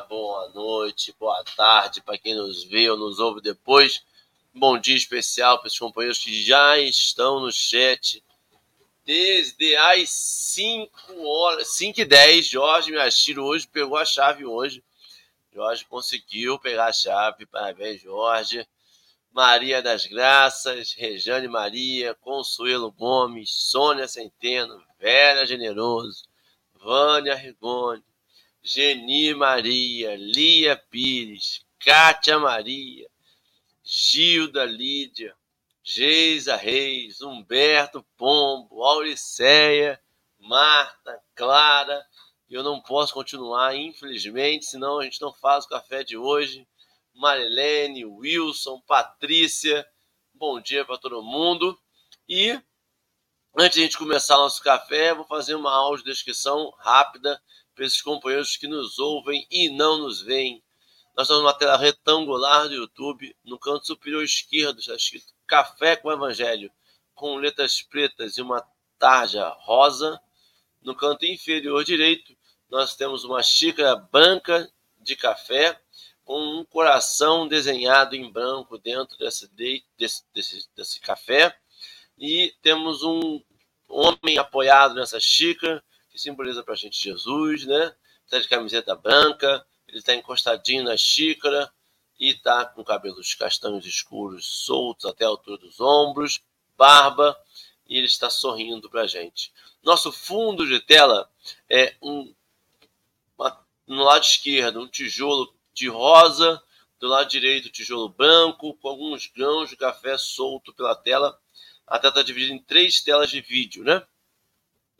boa noite, boa tarde para quem nos vê ou nos ouve depois. Bom dia especial para os companheiros que já estão no chat desde as 5 horas, 5 e 10. Jorge Miyashiro hoje pegou a chave hoje. Jorge conseguiu pegar a chave. Parabéns, Jorge. Maria das Graças, Rejane Maria, Consuelo Gomes, Sônia Centeno, Vera Generoso, Vânia Rigoni, Geni Maria, Lia Pires, Kátia Maria, Gilda Lídia, Geisa Reis, Humberto Pombo, Auriceia, Marta, Clara. Eu não posso continuar, infelizmente, senão a gente não faz o café de hoje. Marilene, Wilson, Patrícia, bom dia para todo mundo. E antes de a gente começar nosso café, vou fazer uma audiodescrição rápida para esses companheiros que nos ouvem e não nos veem. Nós estamos numa tela retangular do YouTube. No canto superior esquerdo está escrito Café com Evangelho, com letras pretas e uma tarja rosa. No canto inferior direito, nós temos uma xícara branca de café com um coração desenhado em branco dentro desse, desse, desse, desse café. E temos um homem apoiado nessa xícara, que simboliza para a gente Jesus, né? Está de camiseta branca, ele está encostadinho na xícara e está com cabelos castanhos escuros soltos até a altura dos ombros, barba, e ele está sorrindo para a gente. Nosso fundo de tela é um, uma, no lado esquerdo um tijolo de rosa, do lado direito tijolo branco, com alguns grãos de café solto pela tela. A tela está dividida em três telas de vídeo, né?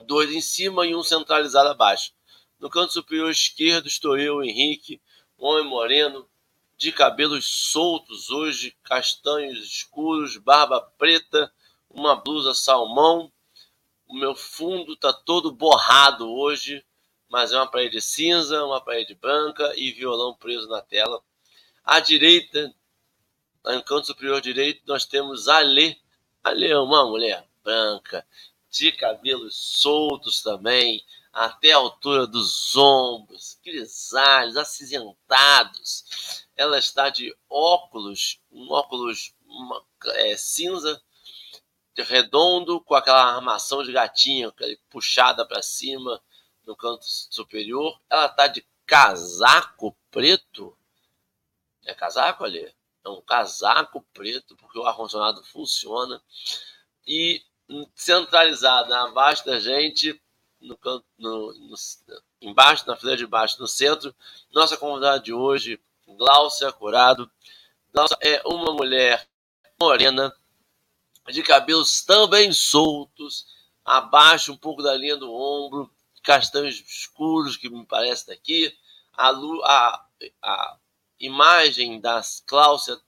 Dois em cima e um centralizado abaixo. No canto superior esquerdo estou eu, Henrique, homem moreno, de cabelos soltos hoje, castanhos escuros, barba preta, uma blusa salmão. O meu fundo está todo borrado hoje, mas é uma parede cinza, uma parede branca e violão preso na tela. À direita, no canto superior direito, nós temos Alê. Alê é uma mulher branca, de cabelos soltos também, até a altura dos ombros, grisalhos, acinzentados. Ela está de óculos, um óculos uma, é, cinza, redondo, com aquela armação de gatinho, puxada para cima, no canto superior. Ela está de casaco preto. É casaco ali? É um casaco preto, porque o ar-condicionado funciona. E centralizada abaixo da gente, no no, no, embaixo, na fileira de baixo, no centro, nossa convidada de hoje, Gláucia Curado. É uma mulher morena, de cabelos também soltos, abaixo um pouco da linha do ombro, castanhos escuros, que me parece daqui. A, a, a imagem da Cláudia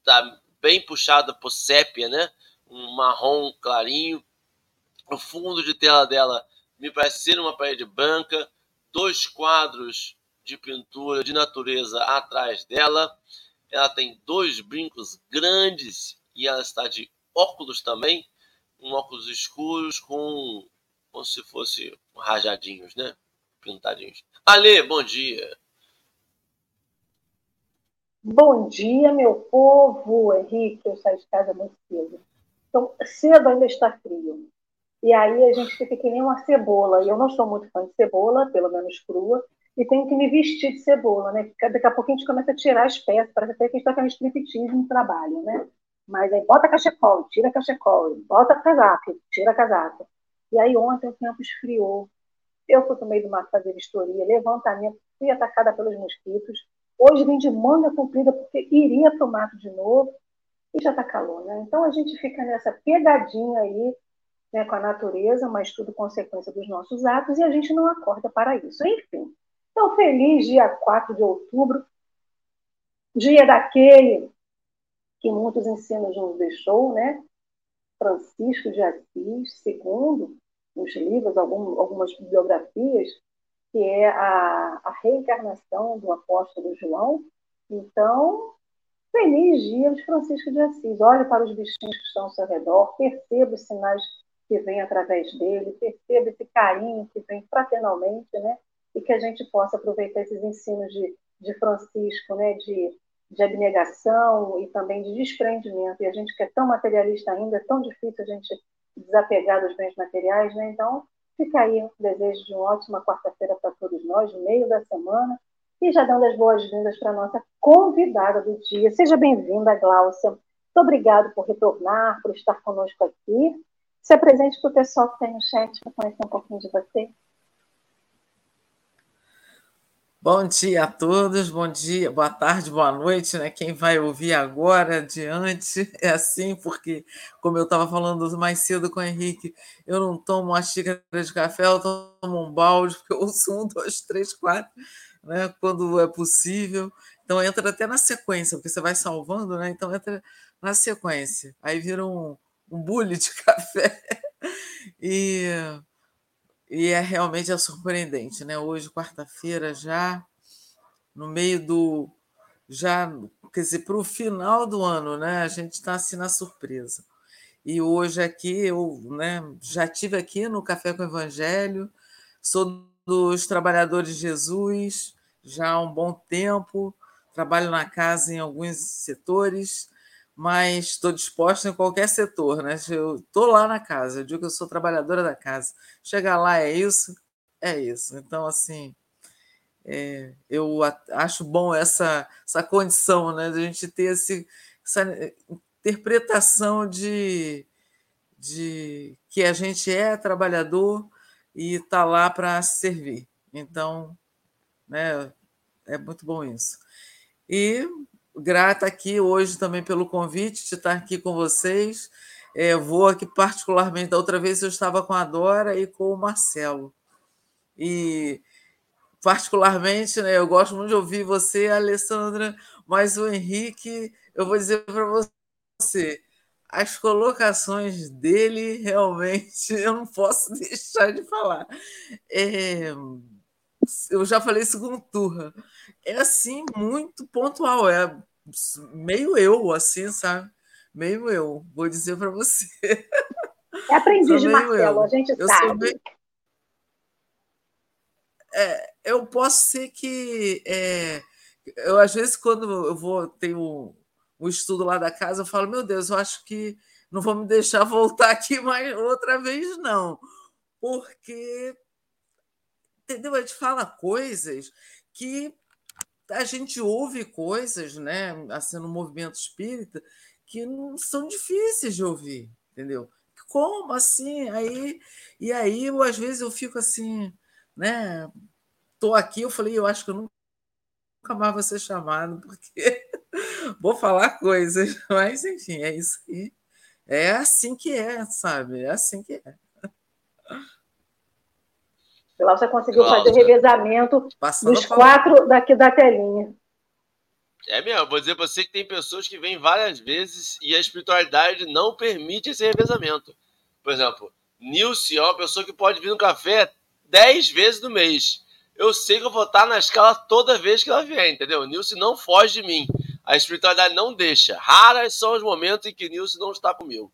está bem puxada por sépia, né? Um marrom clarinho. O fundo de tela dela me parece ser uma parede branca, dois quadros de pintura de natureza atrás dela. Ela tem dois brincos grandes e ela está de óculos também, um óculos escuros com como se fosse rajadinhos, né? Pintadinhos. Ale, bom dia. Bom dia, meu povo. Henrique, eu saí de casa muito cedo. Então, cedo ainda está frio. E aí a gente fica que nem uma cebola. E eu não sou muito fã de cebola, pelo menos crua. E tenho que me vestir de cebola, né? Daqui a pouco a gente começa a tirar as peças. Parece até que a gente está fazendo striptease no trabalho, né? Mas aí bota cachecol, tira cachecol, bota casaco, tira casaco. E aí ontem o tempo esfriou. Eu fui para meio do mato fazer vistoria, levantamento, fui atacada pelos mosquitos. Hoje vim de manga comprida porque iria para o mato de novo e já está calor, né? Então a gente fica nessa pegadinha aí né, com a natureza, mas tudo consequência dos nossos atos e a gente não acorda para isso. Enfim, então feliz dia 4 de outubro, dia daquele que muitos ensinos nos deixou, né? Francisco de Assis, segundo nos livros, algum, algumas bibliografias, que é a, a reencarnação do apóstolo João. Então, feliz dia de Francisco de Assis. Olhe para os bichinhos que estão ao seu redor, perceba os sinais que vêm através dele, perceba esse carinho que vem fraternalmente, né? e que a gente possa aproveitar esses ensinos de, de Francisco, né, de, de abnegação e também de desprendimento. E a gente que é tão materialista ainda, é tão difícil a gente desapegar dos bens materiais, né? Então, fica aí o desejo de uma ótima quarta-feira para todos nós, meio da semana, e já dando as boas-vindas para a nossa convidada do dia. Seja bem-vinda, Gláucia. Muito obrigado por retornar, por estar conosco aqui. Se apresente para o pessoal que está aí no chat para conhecer um pouquinho de você. Bom dia a todos, bom dia, boa tarde, boa noite, né? Quem vai ouvir agora, adiante, é assim, porque, como eu estava falando mais cedo com o Henrique, eu não tomo uma xícara de café, eu tomo um balde, porque eu ouço um, dois, três, quatro, né? Quando é possível. Então entra até na sequência, porque você vai salvando, né? Então entra na sequência. Aí vira um, um bule de café. E e é realmente é surpreendente, né? Hoje, quarta-feira, já no meio do. Já, quer dizer, para o final do ano, né? A gente está assim na surpresa. E hoje aqui, eu né, já tive aqui no Café com o Evangelho, sou dos Trabalhadores de Jesus já há um bom tempo, trabalho na casa em alguns setores, mas estou disposta em qualquer setor, né? Eu estou lá na casa, eu digo que eu sou trabalhadora da casa. Chegar lá é isso, é isso. Então, assim, é, eu acho bom essa, essa condição, né? De a gente ter esse, essa interpretação de, de que a gente é trabalhador e está lá para servir. Então, né, é muito bom isso. E grata aqui hoje também pelo convite de estar aqui com vocês. É, vou aqui particularmente, da outra vez eu estava com a Dora e com o Marcelo. E particularmente, né, eu gosto muito de ouvir você, Alessandra, mas o Henrique, eu vou dizer para você, as colocações dele realmente eu não posso deixar de falar. É, eu já falei segundo turno é assim, muito pontual. É meio eu, assim, sabe? Meio eu, vou dizer para você. É aprendiz de Marcelo, eu. a gente eu sabe. Meio... É, eu posso ser que. É, eu, às vezes, quando eu vou, tenho um, um estudo lá da casa, eu falo, meu Deus, eu acho que não vou me deixar voltar aqui mais outra vez, não. Porque, entendeu? A gente fala coisas que a gente ouve coisas, né, assim, no movimento espírita, que não são difíceis de ouvir, entendeu? Como assim? Aí, e aí, eu, às vezes, eu fico assim, né? Tô aqui, eu falei, eu acho que eu nunca mais vou ser chamado, porque vou falar coisas, mas enfim, é isso aí. É assim que é, sabe? É assim que é. Lá você conseguiu fazer o revezamento Passando dos quatro daqui da telinha. É mesmo, vou dizer para você que tem pessoas que vêm várias vezes e a espiritualidade não permite esse revezamento. Por exemplo, Nilce é uma pessoa que pode vir no café dez vezes no mês. Eu sei que eu vou estar na escala toda vez que ela vier, entendeu? Nilce não foge de mim. A espiritualidade não deixa. Raras são os momentos em que Nilce não está comigo.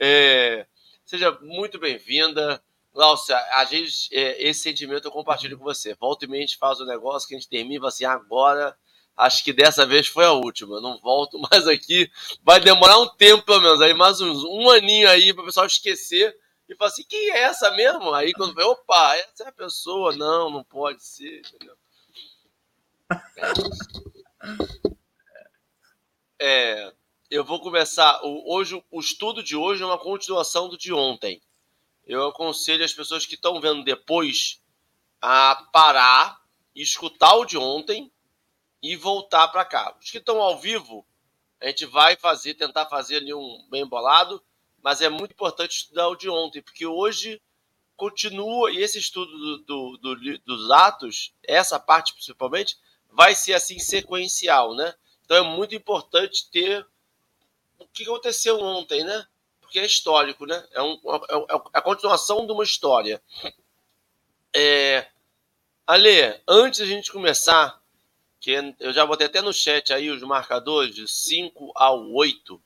É... Seja muito bem-vinda. Glaucia, a gente, é, esse sentimento eu compartilho com você. Volta e meia a gente faz o um negócio que a gente termina assim, agora acho que dessa vez foi a última. Não volto mais aqui. Vai demorar um tempo, pelo menos, aí mais uns, um aninho aí para o pessoal esquecer e falar assim, quem é essa mesmo? Aí quando vê, opa, essa é a pessoa. Não, não pode ser, entendeu? É, eu vou começar. O, hoje, o estudo de hoje é uma continuação do de ontem eu aconselho as pessoas que estão vendo depois a parar, escutar o de ontem e voltar para cá. Os que estão ao vivo, a gente vai fazer, tentar fazer ali um bem bolado, mas é muito importante estudar o de ontem, porque hoje continua, e esse estudo do, do, do, dos atos, essa parte principalmente, vai ser assim sequencial, né? Então é muito importante ter o que aconteceu ontem, né? Porque é histórico, né? É, um, é, é, é a continuação de uma história. É, Ale, antes a gente começar, que eu já botei até no chat aí os marcadores de 5 ao 8.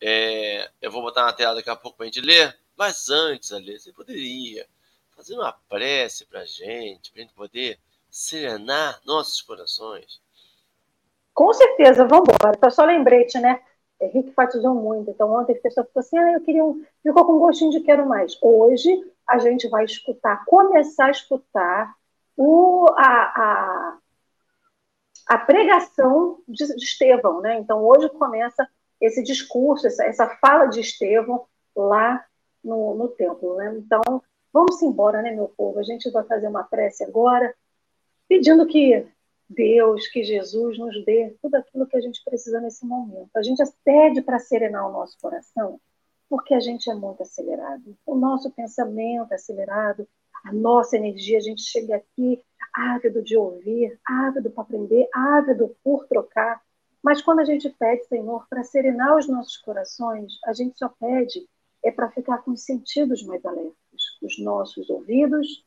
É, eu vou botar na tela daqui a pouco para a gente ler. Mas antes, Ale, você poderia fazer uma prece para a gente, para a gente poder serenar nossos corações? Com certeza, vamos embora. Então, só lembrete, né? Henrique enfatizou muito. Então, ontem a pessoa ficou assim, ah, eu queria um... Ficou com gostinho de quero mais. Hoje, a gente vai escutar, começar a escutar o, a, a, a pregação de, de Estevão, né? Então, hoje começa esse discurso, essa, essa fala de Estevão lá no, no templo, né? Então, vamos embora, né, meu povo? A gente vai fazer uma prece agora, pedindo que Deus, que Jesus nos dê tudo aquilo que a gente precisa nesse momento. A gente pede para serenar o nosso coração, porque a gente é muito acelerado. O nosso pensamento é acelerado, a nossa energia, a gente chega aqui ávido de ouvir, ávido para aprender, ávido por trocar. Mas quando a gente pede, Senhor, para serenar os nossos corações, a gente só pede é para ficar com os sentidos mais alertos, os nossos ouvidos,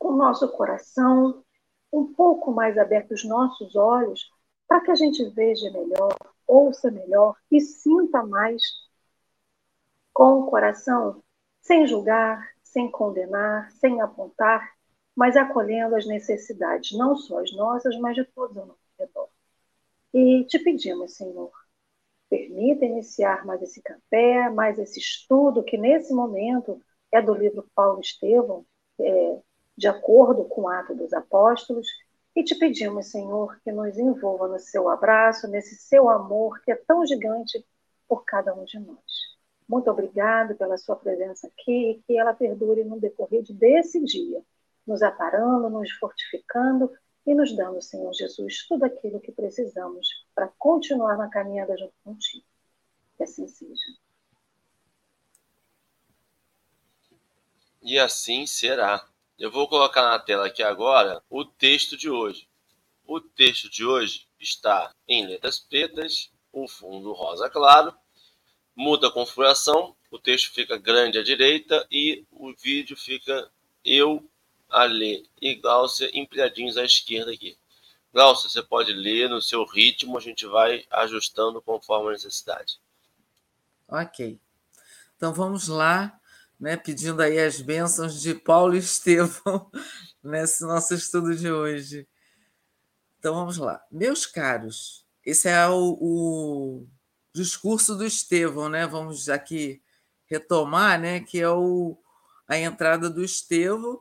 o nosso coração, um pouco mais abertos os nossos olhos, para que a gente veja melhor, ouça melhor e sinta mais com o coração, sem julgar, sem condenar, sem apontar, mas acolhendo as necessidades, não só as nossas, mas de todos ao nosso redor. E te pedimos, Senhor, permita iniciar mais esse café, mais esse estudo, que nesse momento é do livro Paulo Estevão, é, de acordo com o ato dos apóstolos, e te pedimos, Senhor, que nos envolva no seu abraço, nesse seu amor que é tão gigante por cada um de nós. Muito obrigado pela sua presença aqui e que ela perdure no decorrer desse dia, nos aparando, nos fortificando e nos dando, Senhor Jesus, tudo aquilo que precisamos para continuar na caminhada junto contigo. Que assim seja. E assim será. Eu vou colocar na tela aqui agora o texto de hoje. O texto de hoje está em letras pretas, o fundo rosa claro, muda a configuração, o texto fica grande à direita e o vídeo fica eu, Ale e Glaucia empilhadinhos à esquerda aqui. Glaucia, você pode ler no seu ritmo, a gente vai ajustando conforme a necessidade. Ok. Então vamos lá né, pedindo aí as bênçãos de Paulo e Estevão nesse nosso estudo de hoje. Então vamos lá. Meus caros, esse é o, o discurso do Estevão, né? Vamos aqui retomar, né? Que é o, a entrada do Estevão,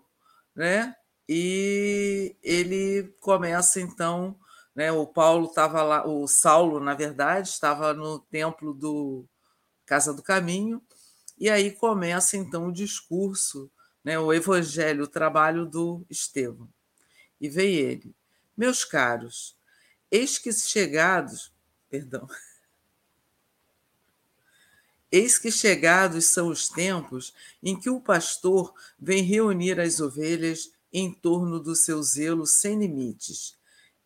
né? E ele começa então, né? O Paulo estava lá, o Saulo, na verdade, estava no templo do Casa do Caminho e aí começa então o discurso, né, o evangelho, o trabalho do Estevão. E vem ele: Meus caros, eis que chegados, perdão. Eis que chegados são os tempos em que o pastor vem reunir as ovelhas em torno do seu zelo sem limites.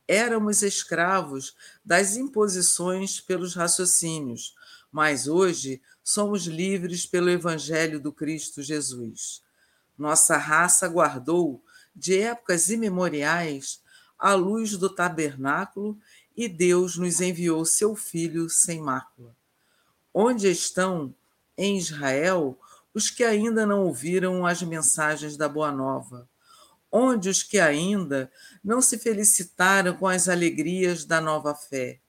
Éramos escravos das imposições pelos raciocínios, mas hoje somos livres pelo Evangelho do Cristo Jesus. Nossa raça guardou, de épocas imemoriais, a luz do tabernáculo e Deus nos enviou seu Filho sem mácula. Onde estão, em Israel, os que ainda não ouviram as mensagens da Boa Nova? Onde os que ainda não se felicitaram com as alegrias da nova fé?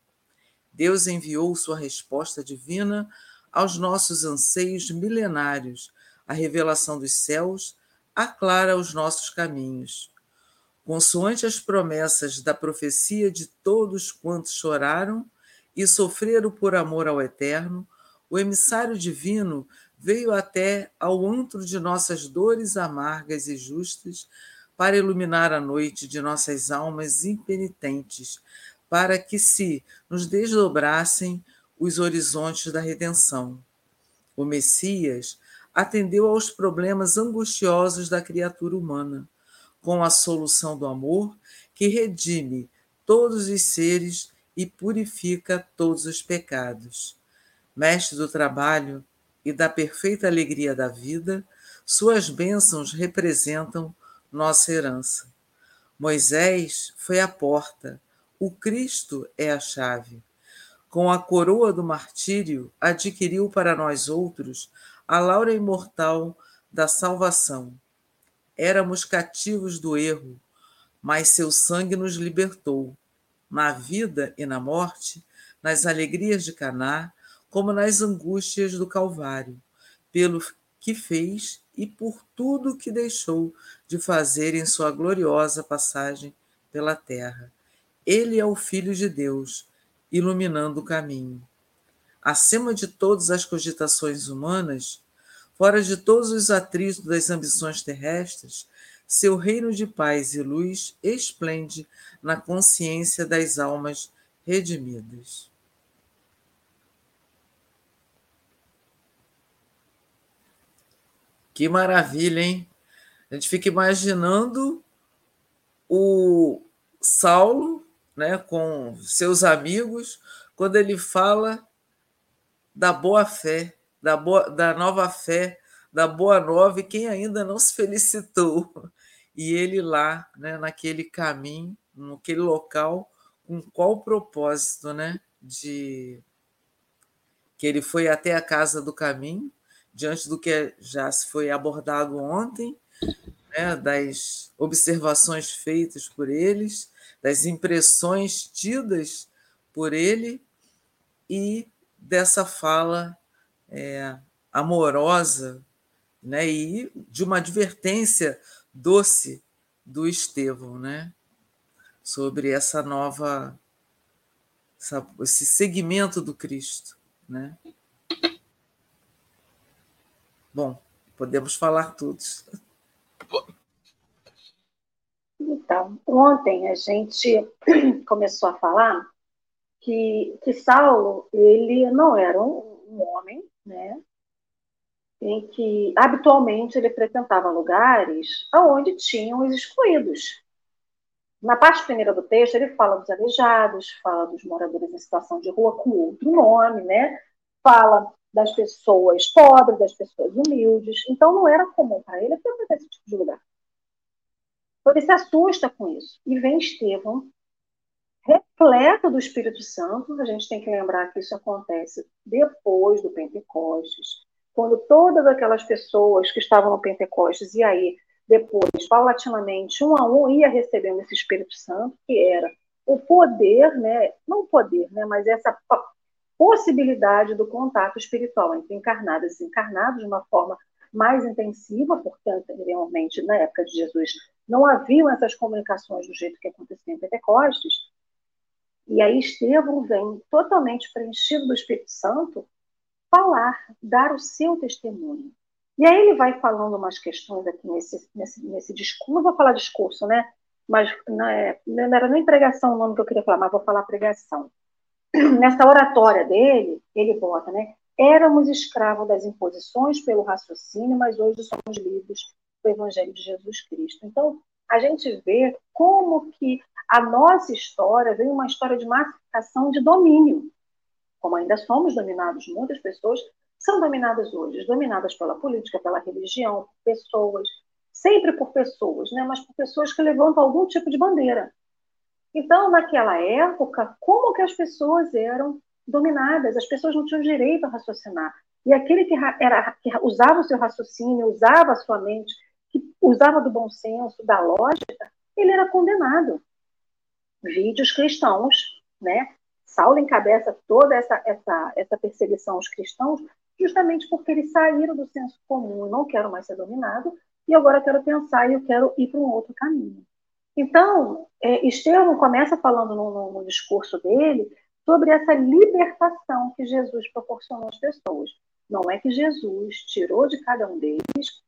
Deus enviou sua resposta divina aos nossos anseios milenários. A revelação dos céus aclara os nossos caminhos. Consoante as promessas da profecia de todos quantos choraram e sofreram por amor ao Eterno, o emissário divino veio até ao antro de nossas dores amargas e justas para iluminar a noite de nossas almas impenitentes, para que se nos desdobrassem os horizontes da redenção. O Messias atendeu aos problemas angustiosos da criatura humana, com a solução do amor que redime todos os seres e purifica todos os pecados. Mestre do trabalho e da perfeita alegria da vida, suas bênçãos representam nossa herança. Moisés foi a porta, o Cristo é a chave. Com a coroa do martírio, adquiriu para nós outros a laura imortal da salvação. Éramos cativos do erro, mas seu sangue nos libertou. Na vida e na morte, nas alegrias de Caná, como nas angústias do Calvário, pelo que fez e por tudo que deixou de fazer em sua gloriosa passagem pela terra. Ele é o Filho de Deus, iluminando o caminho. Acima de todas as cogitações humanas, fora de todos os atritos das ambições terrestres, seu reino de paz e luz esplende na consciência das almas redimidas. Que maravilha, hein? A gente fica imaginando o Saulo, né, com seus amigos, quando ele fala da boa fé, da, boa, da nova fé, da boa nova, e quem ainda não se felicitou. E ele lá, né, naquele caminho, naquele local, com qual propósito, né, de que ele foi até a casa do caminho, diante do que já se foi abordado ontem, né, das observações feitas por eles, das impressões tidas por ele e dessa fala é, amorosa né, e de uma advertência doce do Estevão né, sobre essa nova, essa, esse segmento do Cristo. Né? Bom, podemos falar todos. Então, ontem a gente começou a falar que, que Saulo ele não era um, um homem, né? Em que habitualmente ele frequentava lugares onde tinham os excluídos. Na parte primeira do texto, ele fala dos aleijados, fala dos moradores em situação de rua com outro nome, né? Fala das pessoas pobres, das pessoas humildes. Então, não era comum para ele frequentar esse tipo de lugar. Então, ele se assusta com isso. E vem Estevão, repleto do Espírito Santo. A gente tem que lembrar que isso acontece depois do Pentecostes, quando todas aquelas pessoas que estavam no Pentecostes, e aí, depois, paulatinamente, um a um, ia recebendo esse Espírito Santo, que era o poder, né? não o poder, né? mas essa possibilidade do contato espiritual entre encarnados e desencarnados de uma forma mais intensiva, porque anteriormente, na época de Jesus, não haviam essas comunicações do jeito que acontecia em Pentecostes. E aí Estevão vem totalmente preenchido do Espírito Santo falar, dar o seu testemunho. E aí ele vai falando umas questões aqui nesse, nesse, nesse discurso, não vou falar discurso, né? Mas não, é, não era nem pregação o nome que eu queria falar, mas vou falar pregação nessa oratória dele, ele bota, né? Éramos escravos das imposições pelo raciocínio, mas hoje somos livres do Evangelho de Jesus Cristo. Então, a gente vê como que a nossa história vem uma história de massificação de domínio. Como ainda somos dominados, muitas pessoas são dominadas hoje, dominadas pela política, pela religião, por pessoas, sempre por pessoas, né? mas por pessoas que levantam algum tipo de bandeira. Então, naquela época, como que as pessoas eram dominadas? As pessoas não tinham direito a raciocinar. E aquele que, era, que usava o seu raciocínio, usava a sua mente, que usava do bom senso, da lógica, ele era condenado. Vídeos cristãos, né? Saulo encabeça toda essa, essa, essa perseguição aos cristãos justamente porque eles saíram do senso comum. Eu não quero mais ser dominado e agora quero pensar e eu quero ir para um outro caminho. Então, é, Estevão começa falando no, no, no discurso dele sobre essa libertação que Jesus proporcionou às pessoas. Não é que Jesus tirou de cada um deles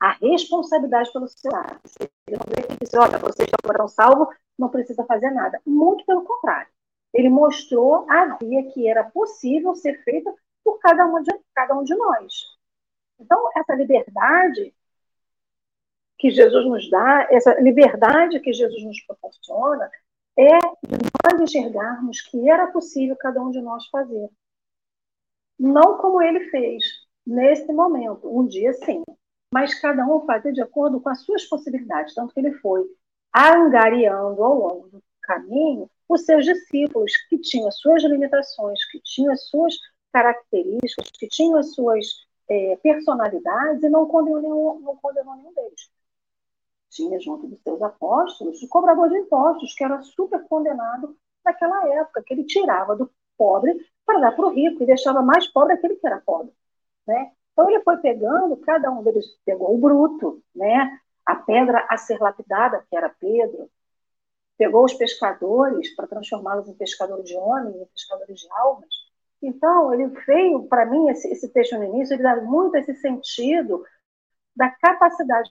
a responsabilidade pelo seu ato. Ele não disse, olha, vocês já foram salvos, não precisa fazer nada. Muito pelo contrário. Ele mostrou a via que era possível ser feita por cada um de, cada um de nós. Então, essa liberdade que Jesus nos dá, essa liberdade que Jesus nos proporciona, é de nós enxergarmos que era possível cada um de nós fazer. Não como ele fez nesse momento, um dia sim, mas cada um fazer de acordo com as suas possibilidades, tanto que ele foi angariando ao longo do caminho os seus discípulos, que tinham as suas limitações, que tinham as suas características, que tinham as suas é, personalidades e não condenou, nenhum, não condenou nenhum deles. Tinha junto dos seus apóstolos o cobrador de impostos, que era super condenado naquela época, que ele tirava do pobre para dar para o rico e deixava mais pobre aquele que era pobre. Né? Então ele foi pegando, cada um deles pegou o bruto, né? a pedra a ser lapidada, que era Pedro, pegou os pescadores para transformá-los em pescadores de homens, em pescadores de almas. Então, ele veio, para mim, esse, esse texto no início, ele dá muito esse sentido da capacidade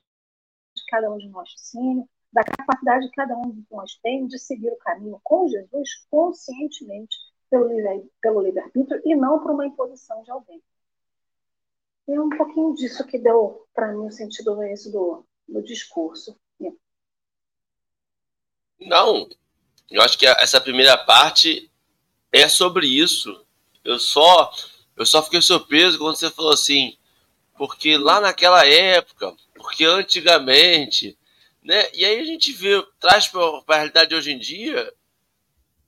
de cada um de nós, sim, da capacidade que cada um de nós tem de seguir o caminho com Jesus conscientemente pelo, pelo livre-arbítrio e não por uma imposição de alguém. É um pouquinho disso que deu para mim o sentido início do, do discurso. Não, eu acho que essa primeira parte é sobre isso. Eu só, eu só fiquei surpreso quando você falou assim, porque lá naquela época, porque antigamente, né? E aí a gente vê, traz para a realidade de hoje em dia,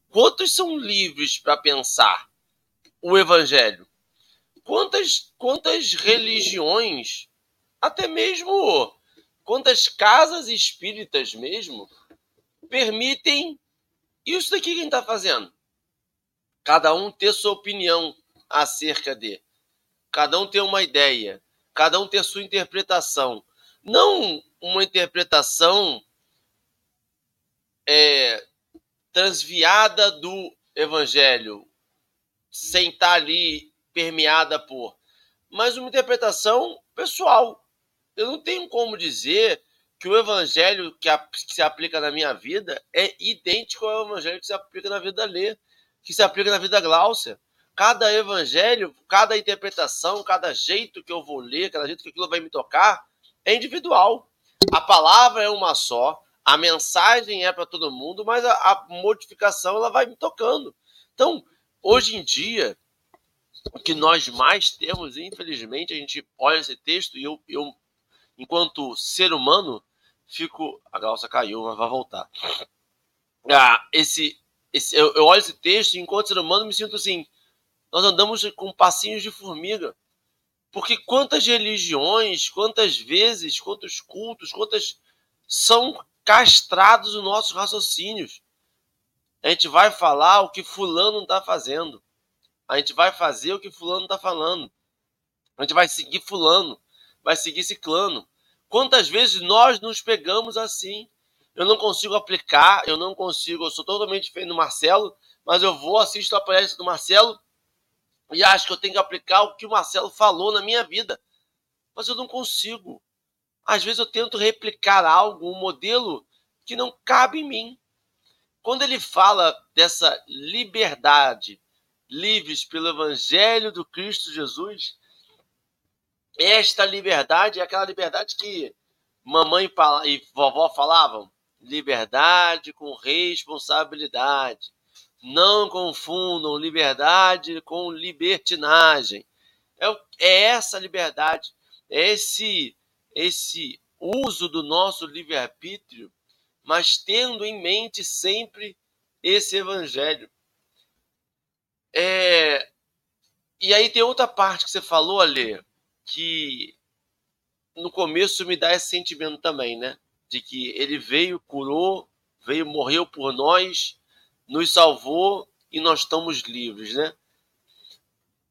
quantos são livres para pensar o evangelho? Quantas, quantas religiões, até mesmo quantas casas espíritas mesmo, permitem isso daqui que a gente está fazendo. Cada um ter sua opinião acerca de. Cada um ter uma ideia. Cada um ter sua interpretação. Não uma interpretação é, transviada do evangelho, sem estar ali permeada por, mas uma interpretação pessoal. Eu não tenho como dizer que o evangelho que, a, que, se aplica na minha vida é idêntico ao evangelho que se aplica na vida da Lê, que se aplica na vida da Gláucia. Cada evangelho, cada interpretação, cada jeito que eu vou ler, cada jeito que aquilo vai me tocar, é individual. A palavra é uma só, a mensagem é para todo mundo, mas a, a modificação ela vai me tocando. Então, hoje em dia, o que nós mais temos, infelizmente, a gente olha esse texto e eu, eu enquanto ser humano, fico. A calça caiu, mas vai voltar. Ah, esse, esse, eu, eu olho esse texto e, enquanto ser humano, me sinto assim. Nós andamos com passinhos de formiga. Porque quantas religiões, quantas vezes, quantos cultos, quantas são castrados os nossos raciocínios. A gente vai falar o que fulano está fazendo. A gente vai fazer o que fulano está falando. A gente vai seguir fulano, vai seguir ciclano. Quantas vezes nós nos pegamos assim? Eu não consigo aplicar, eu não consigo, eu sou totalmente diferente do Marcelo, mas eu vou, assisto a palestra do Marcelo e acho que eu tenho que aplicar o que o Marcelo falou na minha vida. Mas eu não consigo. Às vezes eu tento replicar algo, um modelo que não cabe em mim. Quando ele fala dessa liberdade, livres pelo Evangelho do Cristo Jesus, esta liberdade é aquela liberdade que mamãe e vovó falavam: liberdade com responsabilidade. Não confundam liberdade com libertinagem. É, é essa liberdade, é esse, esse uso do nosso livre-arbítrio, mas tendo em mente sempre esse evangelho. É, e aí tem outra parte que você falou, Ale, que no começo me dá esse sentimento também, né? De que ele veio, curou, veio, morreu por nós, nos salvou e nós estamos livres, né?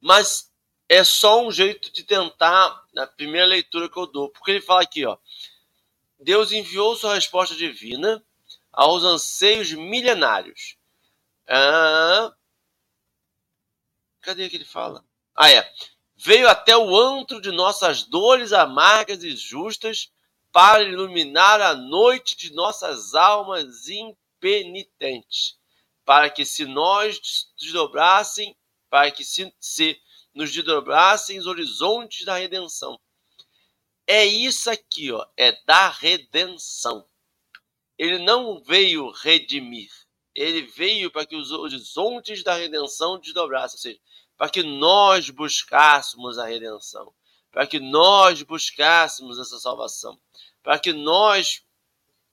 Mas é só um jeito de tentar, na primeira leitura que eu dou, porque ele fala aqui, ó. Deus enviou sua resposta divina aos anseios milenários. Ah, cadê que ele fala? Ah, é veio até o antro de nossas dores amargas e justas para iluminar a noite de nossas almas impenitentes, para que se nós desdobrassem, para que se, se nos desdobrassem os horizontes da redenção. É isso aqui, ó, é da redenção. Ele não veio redimir, ele veio para que os horizontes da redenção desdobrassem, ou seja, para que nós buscássemos a redenção, para que nós buscássemos essa salvação, para que nós,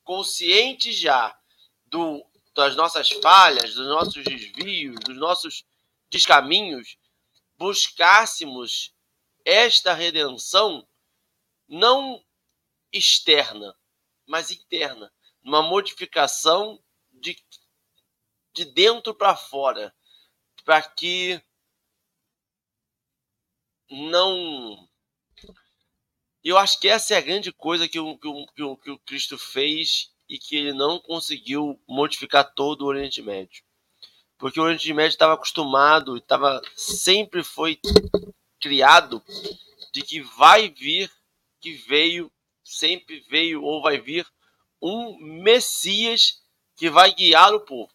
conscientes já do, das nossas falhas, dos nossos desvios, dos nossos descaminhos, buscássemos esta redenção não externa, mas interna, uma modificação de, de dentro para fora, para que não. Eu acho que essa é a grande coisa que o, que o, que o Cristo fez e que ele não conseguiu modificar todo o Oriente Médio. Porque o Oriente Médio estava acostumado, estava sempre foi criado de que vai vir, que veio, sempre veio ou vai vir um Messias que vai guiar o povo,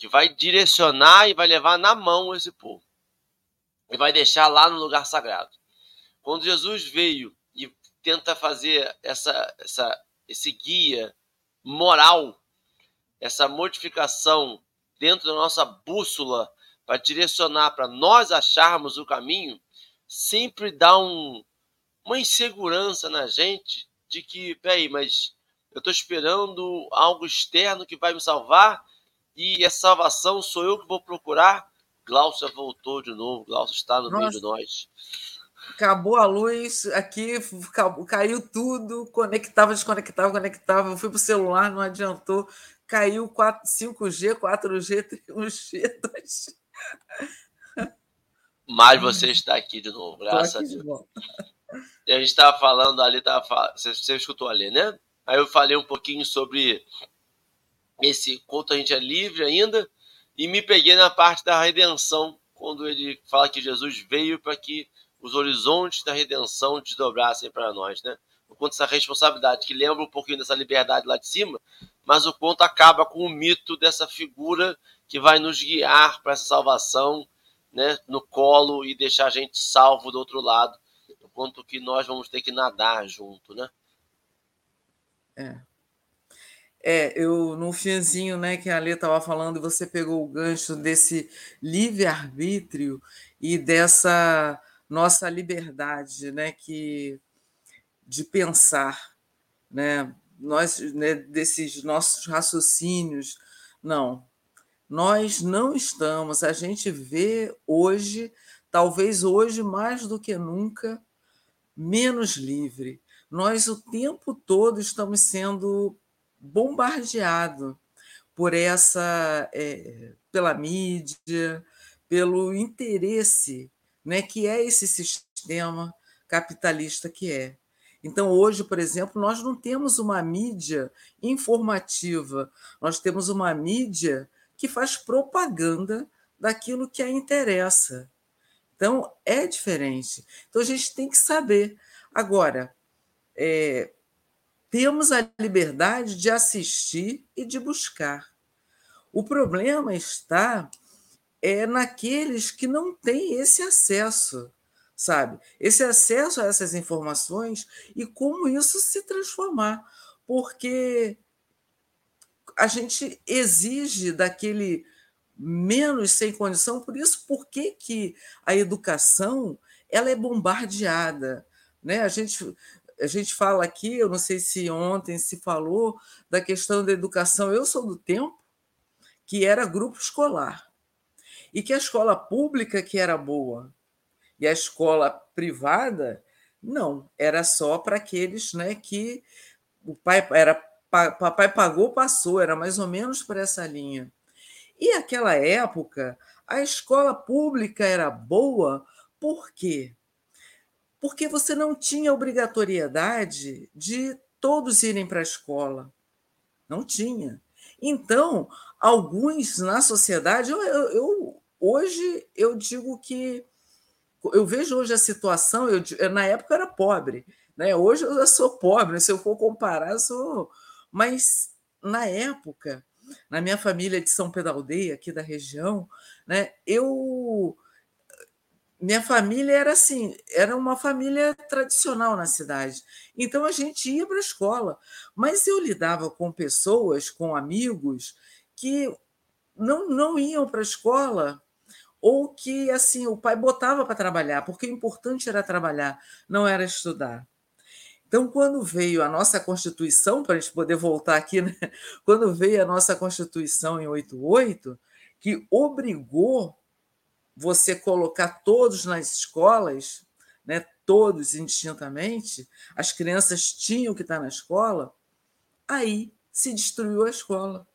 que vai direcionar e vai levar na mão esse povo e vai deixar lá no lugar sagrado. Quando Jesus veio e tenta fazer essa, essa, esse guia moral, essa modificação dentro da nossa bússola para direcionar, para nós acharmos o caminho, sempre dá um, uma insegurança na gente de que, peraí, mas eu estou esperando algo externo que vai me salvar e essa salvação sou eu que vou procurar. Glaucia voltou de novo, Glaucia está no Nossa. meio de nós. Acabou a luz aqui, caiu tudo, conectava, desconectava, conectava. Eu fui para o celular, não adiantou. Caiu 4, 5G, 4G, 1G, 2G. Mas você está aqui de novo, graças a Deus. E a gente estava falando ali, tava, você, você escutou ali, né? Aí eu falei um pouquinho sobre esse quanto a gente é livre ainda e me peguei na parte da redenção, quando ele fala que Jesus veio para que os horizontes da redenção desdobrassem para nós, né? O quanto essa responsabilidade, que lembra um pouquinho dessa liberdade lá de cima, mas o quanto acaba com o mito dessa figura que vai nos guiar para essa salvação, né, no colo e deixar a gente salvo do outro lado, o quanto que nós vamos ter que nadar junto, né? É. É, eu no finzinho, né, que a Lê estava falando, você pegou o gancho desse livre-arbítrio e dessa nossa liberdade, né, que de pensar, né, nós, né, desses nossos raciocínios, não. Nós não estamos, a gente vê hoje, talvez hoje mais do que nunca, menos livre. Nós o tempo todo estamos sendo bombardeados por essa, é, pela mídia, pelo interesse, né, que é esse sistema capitalista que é. Então, hoje, por exemplo, nós não temos uma mídia informativa, nós temos uma mídia que faz propaganda daquilo que a interessa. Então, é diferente. Então, a gente tem que saber. Agora, é, temos a liberdade de assistir e de buscar. O problema está é naqueles que não têm esse acesso sabe? Esse acesso a essas informações e como isso se transformar, porque a gente exige daquele menos sem condição, por isso por que, que a educação ela é bombardeada, né? A gente a gente fala aqui, eu não sei se ontem se falou da questão da educação. Eu sou do tempo que era grupo escolar e que a escola pública que era boa, e a escola privada, não, era só para aqueles né, que o pai era papai pagou, passou, era mais ou menos por essa linha. E aquela época, a escola pública era boa, por quê? Porque você não tinha obrigatoriedade de todos irem para a escola. Não tinha. Então, alguns na sociedade, eu, eu, eu hoje eu digo que eu vejo hoje a situação, eu, na época eu era pobre, né? hoje eu sou pobre, se eu for comparar, eu sou. Mas na época, na minha família de São Pedro Aldeia, aqui da região, né? eu. Minha família era assim, era uma família tradicional na cidade. Então a gente ia para a escola, mas eu lidava com pessoas, com amigos que não, não iam para a escola ou que assim o pai botava para trabalhar, porque o importante era trabalhar, não era estudar. Então, quando veio a nossa Constituição, para a gente poder voltar aqui, né? quando veio a nossa Constituição em 88, que obrigou você colocar todos nas escolas, né, todos indistintamente, as crianças tinham que estar na escola, aí se destruiu a escola.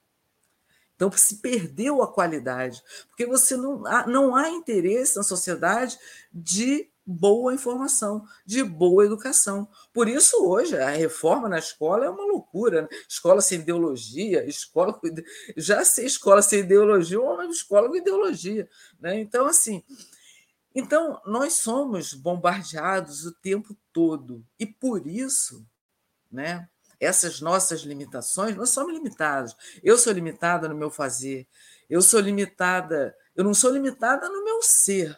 Então se perdeu a qualidade, porque você não há, não há interesse na sociedade de boa informação, de boa educação. Por isso, hoje, a reforma na escola é uma loucura. Né? Escola sem ideologia, escola com... já sei escola sem ideologia ou uma escola com ideologia. Né? Então, assim, então nós somos bombardeados o tempo todo. E por isso, né, essas nossas limitações, nós somos limitados. Eu sou limitada no meu fazer, eu sou limitada, eu não sou limitada no meu ser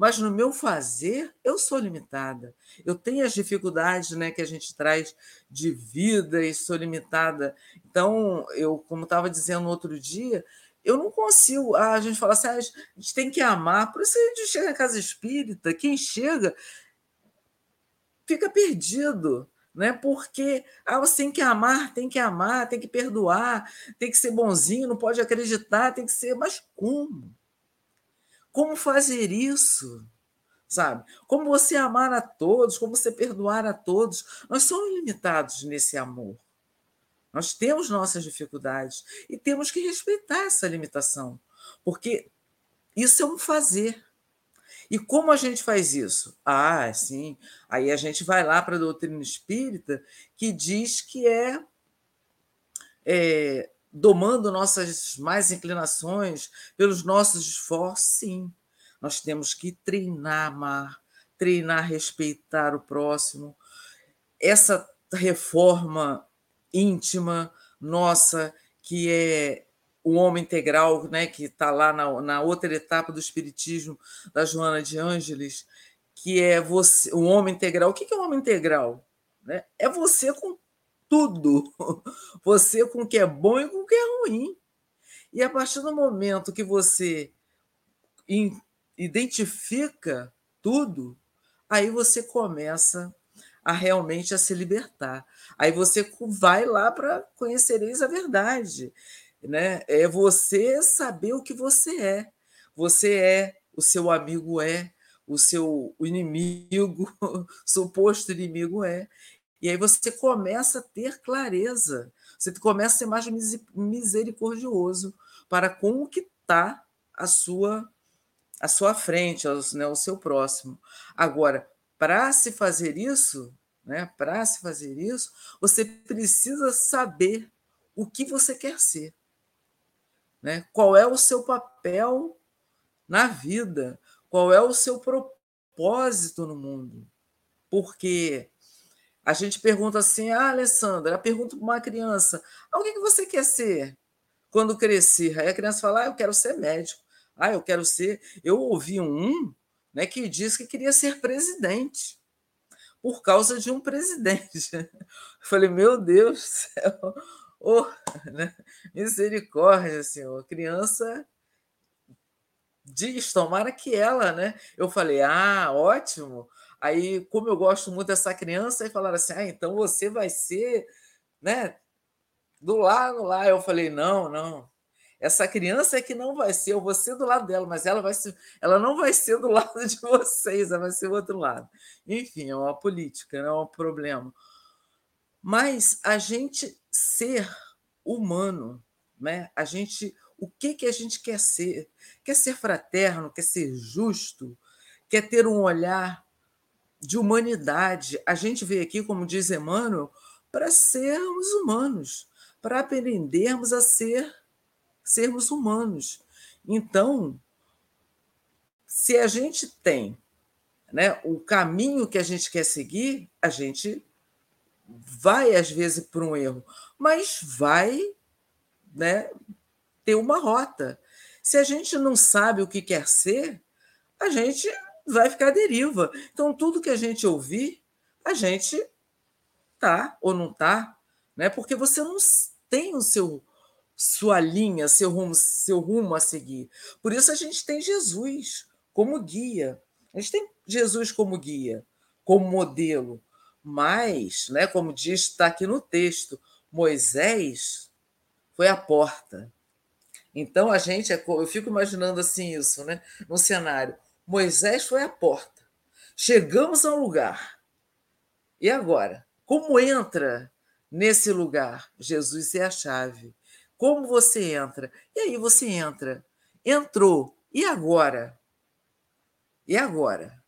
mas no meu fazer eu sou limitada. Eu tenho as dificuldades né, que a gente traz de vida e sou limitada. Então, eu, como estava dizendo outro dia, eu não consigo. Ah, a gente fala assim, ah, a gente tem que amar. Por isso a gente chega na casa espírita, quem chega fica perdido. Né? Porque ah, você tem que amar, tem que amar, tem que perdoar, tem que ser bonzinho, não pode acreditar, tem que ser. Mas como? Como fazer isso? Sabe? Como você amar a todos, como você perdoar a todos. Nós somos limitados nesse amor. Nós temos nossas dificuldades e temos que respeitar essa limitação, porque isso é um fazer. E como a gente faz isso? Ah, sim. Aí a gente vai lá para a doutrina espírita, que diz que é, é domando nossas mais inclinações, pelos nossos esforços, sim. Nós temos que treinar amar, treinar respeitar o próximo. Essa reforma íntima nossa, que é o homem integral, né, que está lá na, na outra etapa do Espiritismo da Joana de Ângeles, que é você, o homem integral. O que é o homem integral? Né? É você com tudo. Você com o que é bom e com o que é ruim. E a partir do momento que você identifica tudo, aí você começa a realmente a se libertar. Aí você vai lá para conhecereis a verdade, né? É você saber o que você é. Você é, o seu amigo é, o seu inimigo, suposto inimigo é. E aí você começa a ter clareza, você começa a ser mais misericordioso para com o que está à sua, à sua frente, ao, né, ao seu próximo. Agora, para se fazer isso, né, para se fazer isso, você precisa saber o que você quer ser. Né? Qual é o seu papel na vida? Qual é o seu propósito no mundo? Porque a gente pergunta assim, ah, Alessandra, eu pergunto para uma criança, ah, o que, que você quer ser quando crescer? Aí a criança fala, ah, eu quero ser médico. Ah, eu quero ser. Eu ouvi um né, que disse que queria ser presidente por causa de um presidente. Eu falei, meu Deus do céu, oh, né? misericórdia, Senhor. Criança diz, tomara que ela, né? Eu falei, ah, ótimo. Aí, como eu gosto muito dessa criança, aí falaram assim: ah, então você vai ser, né? Do lado lá. Eu falei: não, não. Essa criança é que não vai ser, eu vou ser do lado dela, mas ela vai ser, ela não vai ser do lado de vocês, ela vai ser do outro lado. Enfim, é uma política, não é um problema. Mas a gente ser humano, né? A gente, o que que a gente quer ser? Quer ser fraterno, quer ser justo, quer ter um olhar de humanidade. A gente veio aqui, como diz Emmanuel, para sermos humanos, para aprendermos a ser sermos humanos. Então, se a gente tem né, o caminho que a gente quer seguir, a gente vai às vezes por um erro, mas vai né, ter uma rota. Se a gente não sabe o que quer ser, a gente vai ficar à deriva. Então, tudo que a gente ouvir, a gente tá ou não tá, né? Porque você não tem o seu sua linha, seu rumo, seu rumo a seguir. Por isso a gente tem Jesus como guia. A gente tem Jesus como guia, como modelo. Mas, né, como diz está aqui no texto, Moisés foi a porta. Então a gente, é eu fico imaginando assim isso, né? No cenário, Moisés foi a porta. Chegamos ao lugar. E agora? Como entra nesse lugar? Jesus é a chave. Como você entra? E aí você entra. Entrou. E agora? E agora?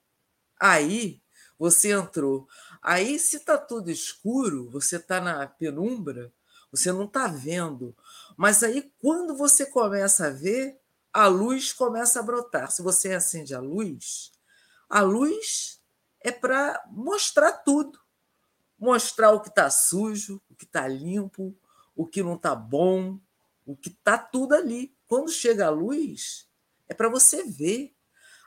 Aí você entrou. Aí, se está tudo escuro, você está na penumbra, você não está vendo. Mas aí, quando você começa a ver, a luz começa a brotar. Se você acende a luz, a luz é para mostrar tudo. Mostrar o que está sujo, o que está limpo, o que não está bom, o que está tudo ali. Quando chega a luz, é para você ver.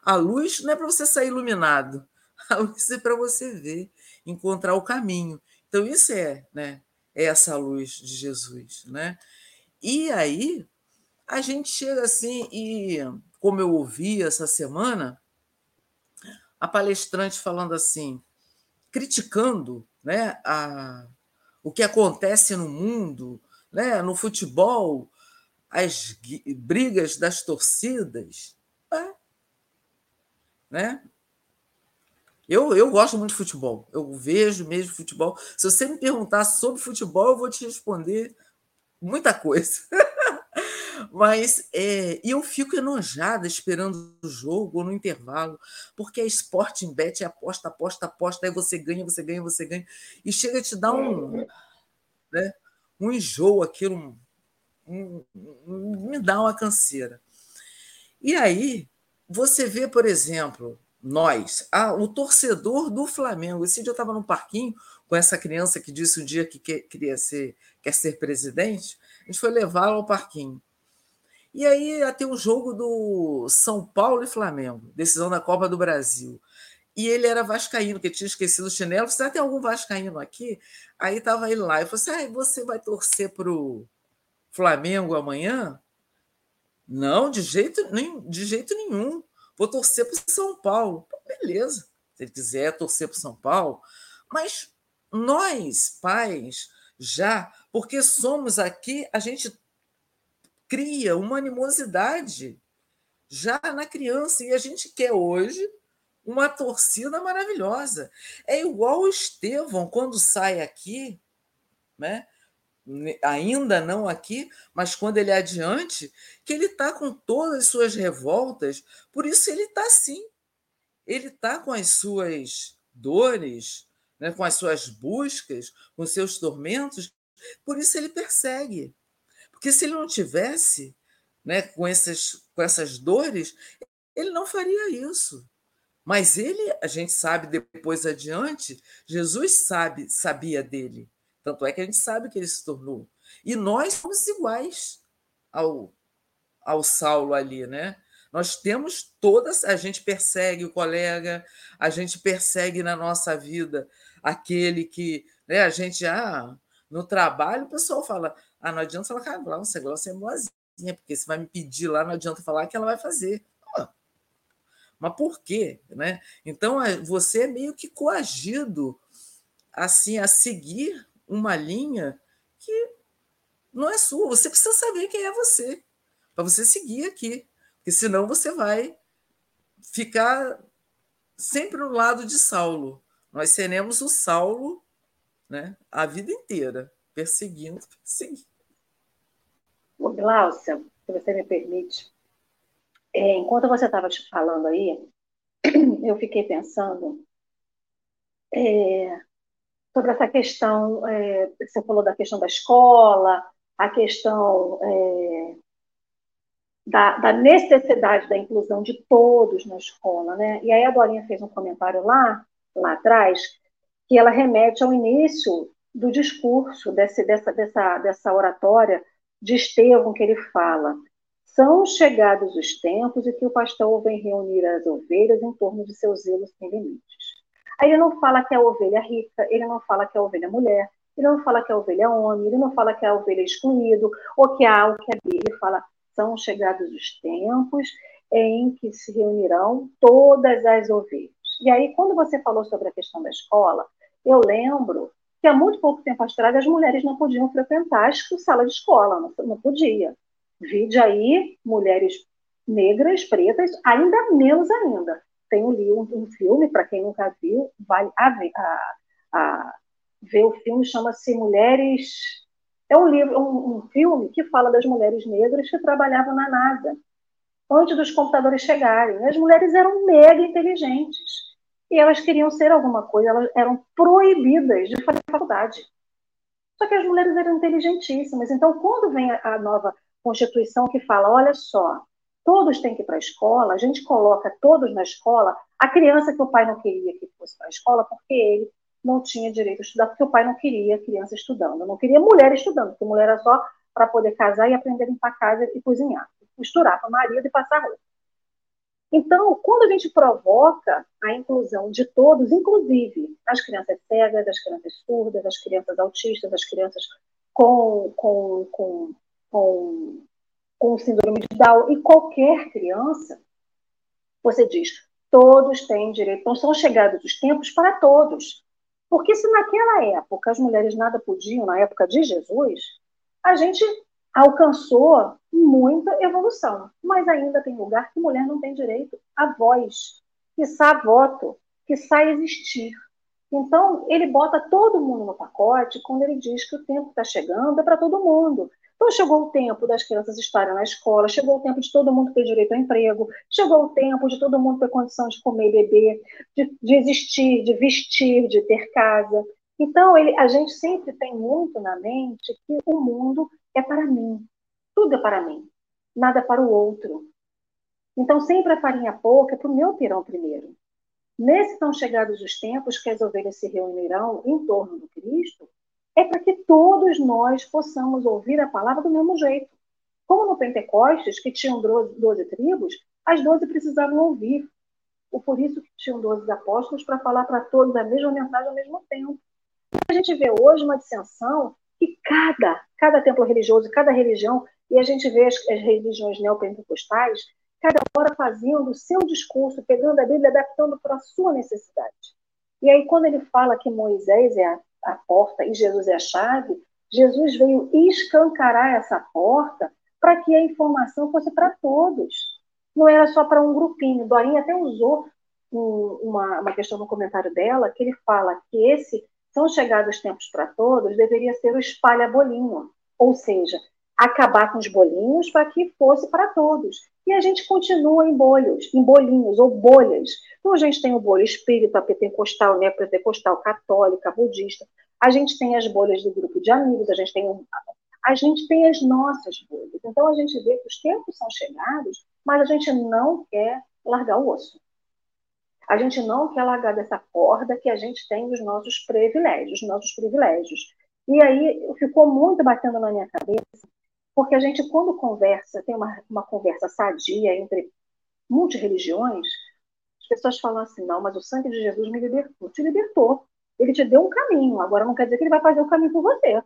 A luz não é para você sair iluminado. A luz é para você ver, encontrar o caminho. Então, isso é, né? É essa luz de Jesus, né? E aí, a gente chega assim, e como eu ouvi essa semana, a palestrante falando assim, criticando né, a, o que acontece no mundo, né, no futebol, as brigas das torcidas. É, né? Eu, eu gosto muito de futebol, eu vejo mesmo futebol. Se você me perguntar sobre futebol, eu vou te responder muita coisa. Mas é, eu fico enojada esperando o jogo ou no intervalo, porque é Sporting Bet, é aposta, aposta, aposta, aí você ganha, você ganha, você ganha, e chega a te dar um, né, um enjoo, aquilo um, um, me dá uma canseira. E aí, você vê, por exemplo, nós, ah, o torcedor do Flamengo. Esse dia eu estava no parquinho com essa criança que disse um dia que quer, queria ser, quer ser presidente. A gente foi levá-la ao parquinho. E aí ter um jogo do São Paulo e Flamengo, decisão da Copa do Brasil. E ele era vascaíno, que tinha esquecido o chinelo. Você tem algum vascaíno aqui? Aí estava ele lá. Eu falei assim: ah, você vai torcer para o Flamengo amanhã? Não, de jeito, de jeito nenhum vou torcer para o São Paulo. Beleza, se ele quiser torcer para o São Paulo. Mas nós, pais, já, porque somos aqui, a gente cria uma animosidade já na criança e a gente quer hoje uma torcida maravilhosa. É igual o Estevão, quando sai aqui, né? ainda não aqui, mas quando ele é adiante, que ele está com todas as suas revoltas, por isso ele está assim. Ele está com as suas dores, né, com as suas buscas, com seus tormentos, por isso ele persegue. Porque se ele não tivesse né, com, essas, com essas dores, ele não faria isso. Mas ele, a gente sabe depois adiante, Jesus sabe, sabia dele. Tanto é que a gente sabe que ele se tornou. E nós somos iguais ao, ao Saulo ali, né? Nós temos todas, a gente persegue o colega, a gente persegue na nossa vida aquele que, né, a gente ah, no trabalho o pessoal fala, ah, não adianta falar, Glaucia, Glaucia é boazinha, porque você vai me pedir lá, não adianta falar que ela vai fazer. mas por quê? Né? Então, você é meio que coagido assim a seguir uma linha que não é sua. Você precisa saber quem é você para você seguir aqui, porque senão você vai ficar sempre no lado de Saulo. Nós seremos o Saulo né, a vida inteira, perseguindo, perseguindo. Ô, Glaucia, se você me permite, é, enquanto você estava falando aí, eu fiquei pensando é, sobre essa questão, é, você falou da questão da escola, a questão é, da, da, necessidade da inclusão de todos na escola, né? E aí a Dorinha fez um comentário lá, lá atrás, que ela remete ao início do discurso desse, dessa, dessa, dessa oratória de Estevão, que ele fala: são chegados os tempos em que o pastor vem reunir as ovelhas em torno de seus zelos sem limites. Aí ele não fala que é a ovelha rica, ele não fala que é a ovelha mulher, ele não fala que é a ovelha homem, ele não fala que é a ovelha excluído, ou que há o que é B. Ele fala, são chegados os tempos em que se reunirão todas as ovelhas. E aí, quando você falou sobre a questão da escola, eu lembro que há muito pouco tempo atrás as mulheres não podiam frequentar a sala de escola, não, não podia. Vide aí mulheres negras, pretas, ainda menos ainda. Tem um, um, filme, para quem nunca viu, vale a, a, a ver o filme, chama-se Mulheres. É um livro, um, um filme que fala das mulheres negras que trabalhavam na NASA antes dos computadores chegarem. As mulheres eram mega inteligentes e elas queriam ser alguma coisa, elas eram proibidas de fazer faculdade. Só que as mulheres eram inteligentíssimas. Então, quando vem a, nova Constituição que fala, olha só, todos têm que ir para a escola, a gente coloca todos na escola, a criança que o pai não queria que fosse para a escola, porque ele não tinha direito a estudar, porque o pai não queria criança estudando, não queria mulher estudando, porque mulher era só para poder casar e aprender a limpar a casa e cozinhar, costurar para o marido e passar roupa. Então, quando a gente provoca a inclusão de todos, inclusive as crianças cegas, as crianças surdas, as crianças autistas, as crianças com, com, com, com, com síndrome de Down e qualquer criança, você diz, todos têm direito, não são chegados os tempos para todos. Porque se naquela época as mulheres nada podiam, na época de Jesus, a gente alcançou muita evolução, mas ainda tem lugar que mulher não tem direito a voz, que sa voto, que sai existir. Então, ele bota todo mundo no pacote quando ele diz que o tempo está chegando é para todo mundo. Então, chegou o tempo das crianças estarem na escola, chegou o tempo de todo mundo ter direito ao emprego, chegou o tempo de todo mundo ter condição de comer e beber, de, de existir, de vestir, de ter casa. Então, ele, a gente sempre tem muito na mente que o mundo é para mim. Tudo é para mim. Nada para o outro. Então, sempre a farinha pouca é para o meu pirão primeiro. Nesse tão chegados os tempos que as ovelhas se reunirão em torno do Cristo, é para que todos nós possamos ouvir a palavra do mesmo jeito. Como no Pentecostes, que tinham 12, 12 tribos, as 12 precisavam ouvir. O por isso que tinham 12 apóstolos para falar para todos a mesma mensagem ao mesmo tempo. A gente vê hoje uma dissensão cada, cada templo religioso, cada religião, e a gente vê as, as religiões neopentecostais, cada hora faziam do seu discurso, pegando a Bíblia, adaptando para a sua necessidade. E aí, quando ele fala que Moisés é a, a porta e Jesus é a chave, Jesus veio escancarar essa porta para que a informação fosse para todos. Não era só para um grupinho. Dorinha até usou um, uma, uma questão no comentário dela, que ele fala que esse são chegados tempos para todos deveria ser o espalha-bolinho, ou seja, acabar com os bolinhos para que fosse para todos. E a gente continua em bolhos, em bolinhos ou bolhas. Então a gente tem o bolho espírita, pentecostal, né, católica, budista. A gente tem as bolhas do grupo de amigos, a gente tem a gente tem as nossas bolhas. Então a gente vê que os tempos são chegados, mas a gente não quer largar o osso. A gente não quer largar dessa corda que a gente tem dos nossos privilégios, nossos privilégios. E aí ficou muito batendo na minha cabeça, porque a gente, quando conversa, tem uma, uma conversa sadia entre multireligiões, as pessoas falam assim: não, mas o sangue de Jesus me libertou. Te libertou. Ele te deu um caminho. Agora não quer dizer que ele vai fazer o caminho por você.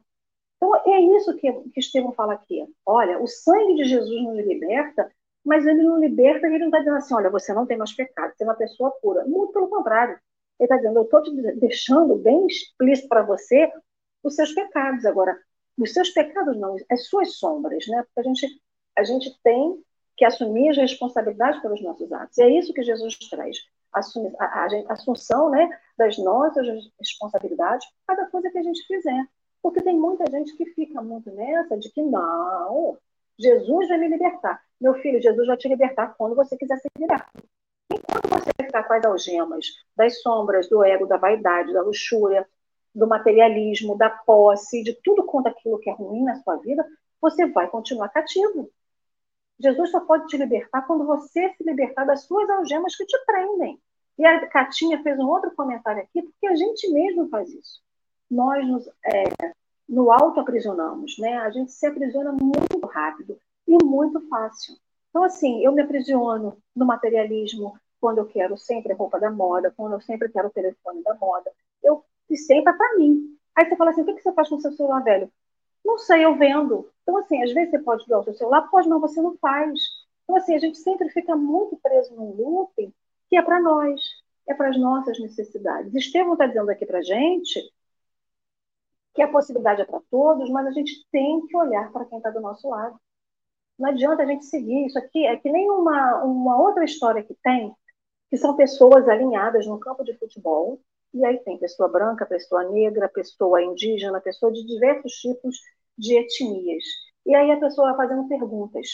Então é isso que, que fala aqui. Olha, o sangue de Jesus nos liberta, mas ele não liberta ele não está dizendo assim, olha, você não tem mais pecado, você é uma pessoa pura. Muito pelo contrário. Ele está dizendo, eu estou deixando bem explícito para você os seus pecados. Agora, os seus pecados não, as suas sombras, né? Porque a gente, a gente tem que assumir as responsabilidades pelos nossos atos. E é isso que Jesus traz. A, a, a assunção né, das nossas responsabilidades cada coisa que a gente fizer. Porque tem muita gente que fica muito nessa de que não, Jesus vai me libertar. Meu filho, Jesus vai te libertar quando você quiser ser liberto. Enquanto você ficar com as algemas das sombras, do ego, da vaidade, da luxúria, do materialismo, da posse, de tudo quanto aquilo que é ruim na sua vida, você vai continuar cativo. Jesus só pode te libertar quando você se libertar das suas algemas que te prendem. E a Catinha fez um outro comentário aqui, porque a gente mesmo faz isso. Nós nos, é, no auto-aprisionamos, né? A gente se aprisiona muito rápido e muito fácil. Então, assim, eu me aprisiono no materialismo quando eu quero sempre a roupa da moda, quando eu sempre quero o telefone da moda. Eu e sempre é para mim. Aí você fala assim, o que você faz com o seu celular velho? Não sei, eu vendo. Então, assim, às vezes você pode dar o seu celular, pode, não, você não faz. Então, assim, a gente sempre fica muito preso num looping que é para nós, é para as nossas necessidades. Estevão está dizendo aqui para gente que a possibilidade é para todos, mas a gente tem que olhar para quem está do nosso lado. Não adianta a gente seguir. Isso aqui é que nem uma, uma outra história que tem, que são pessoas alinhadas no campo de futebol, e aí tem pessoa branca, pessoa negra, pessoa indígena, pessoa de diversos tipos de etnias. E aí a pessoa vai fazendo perguntas.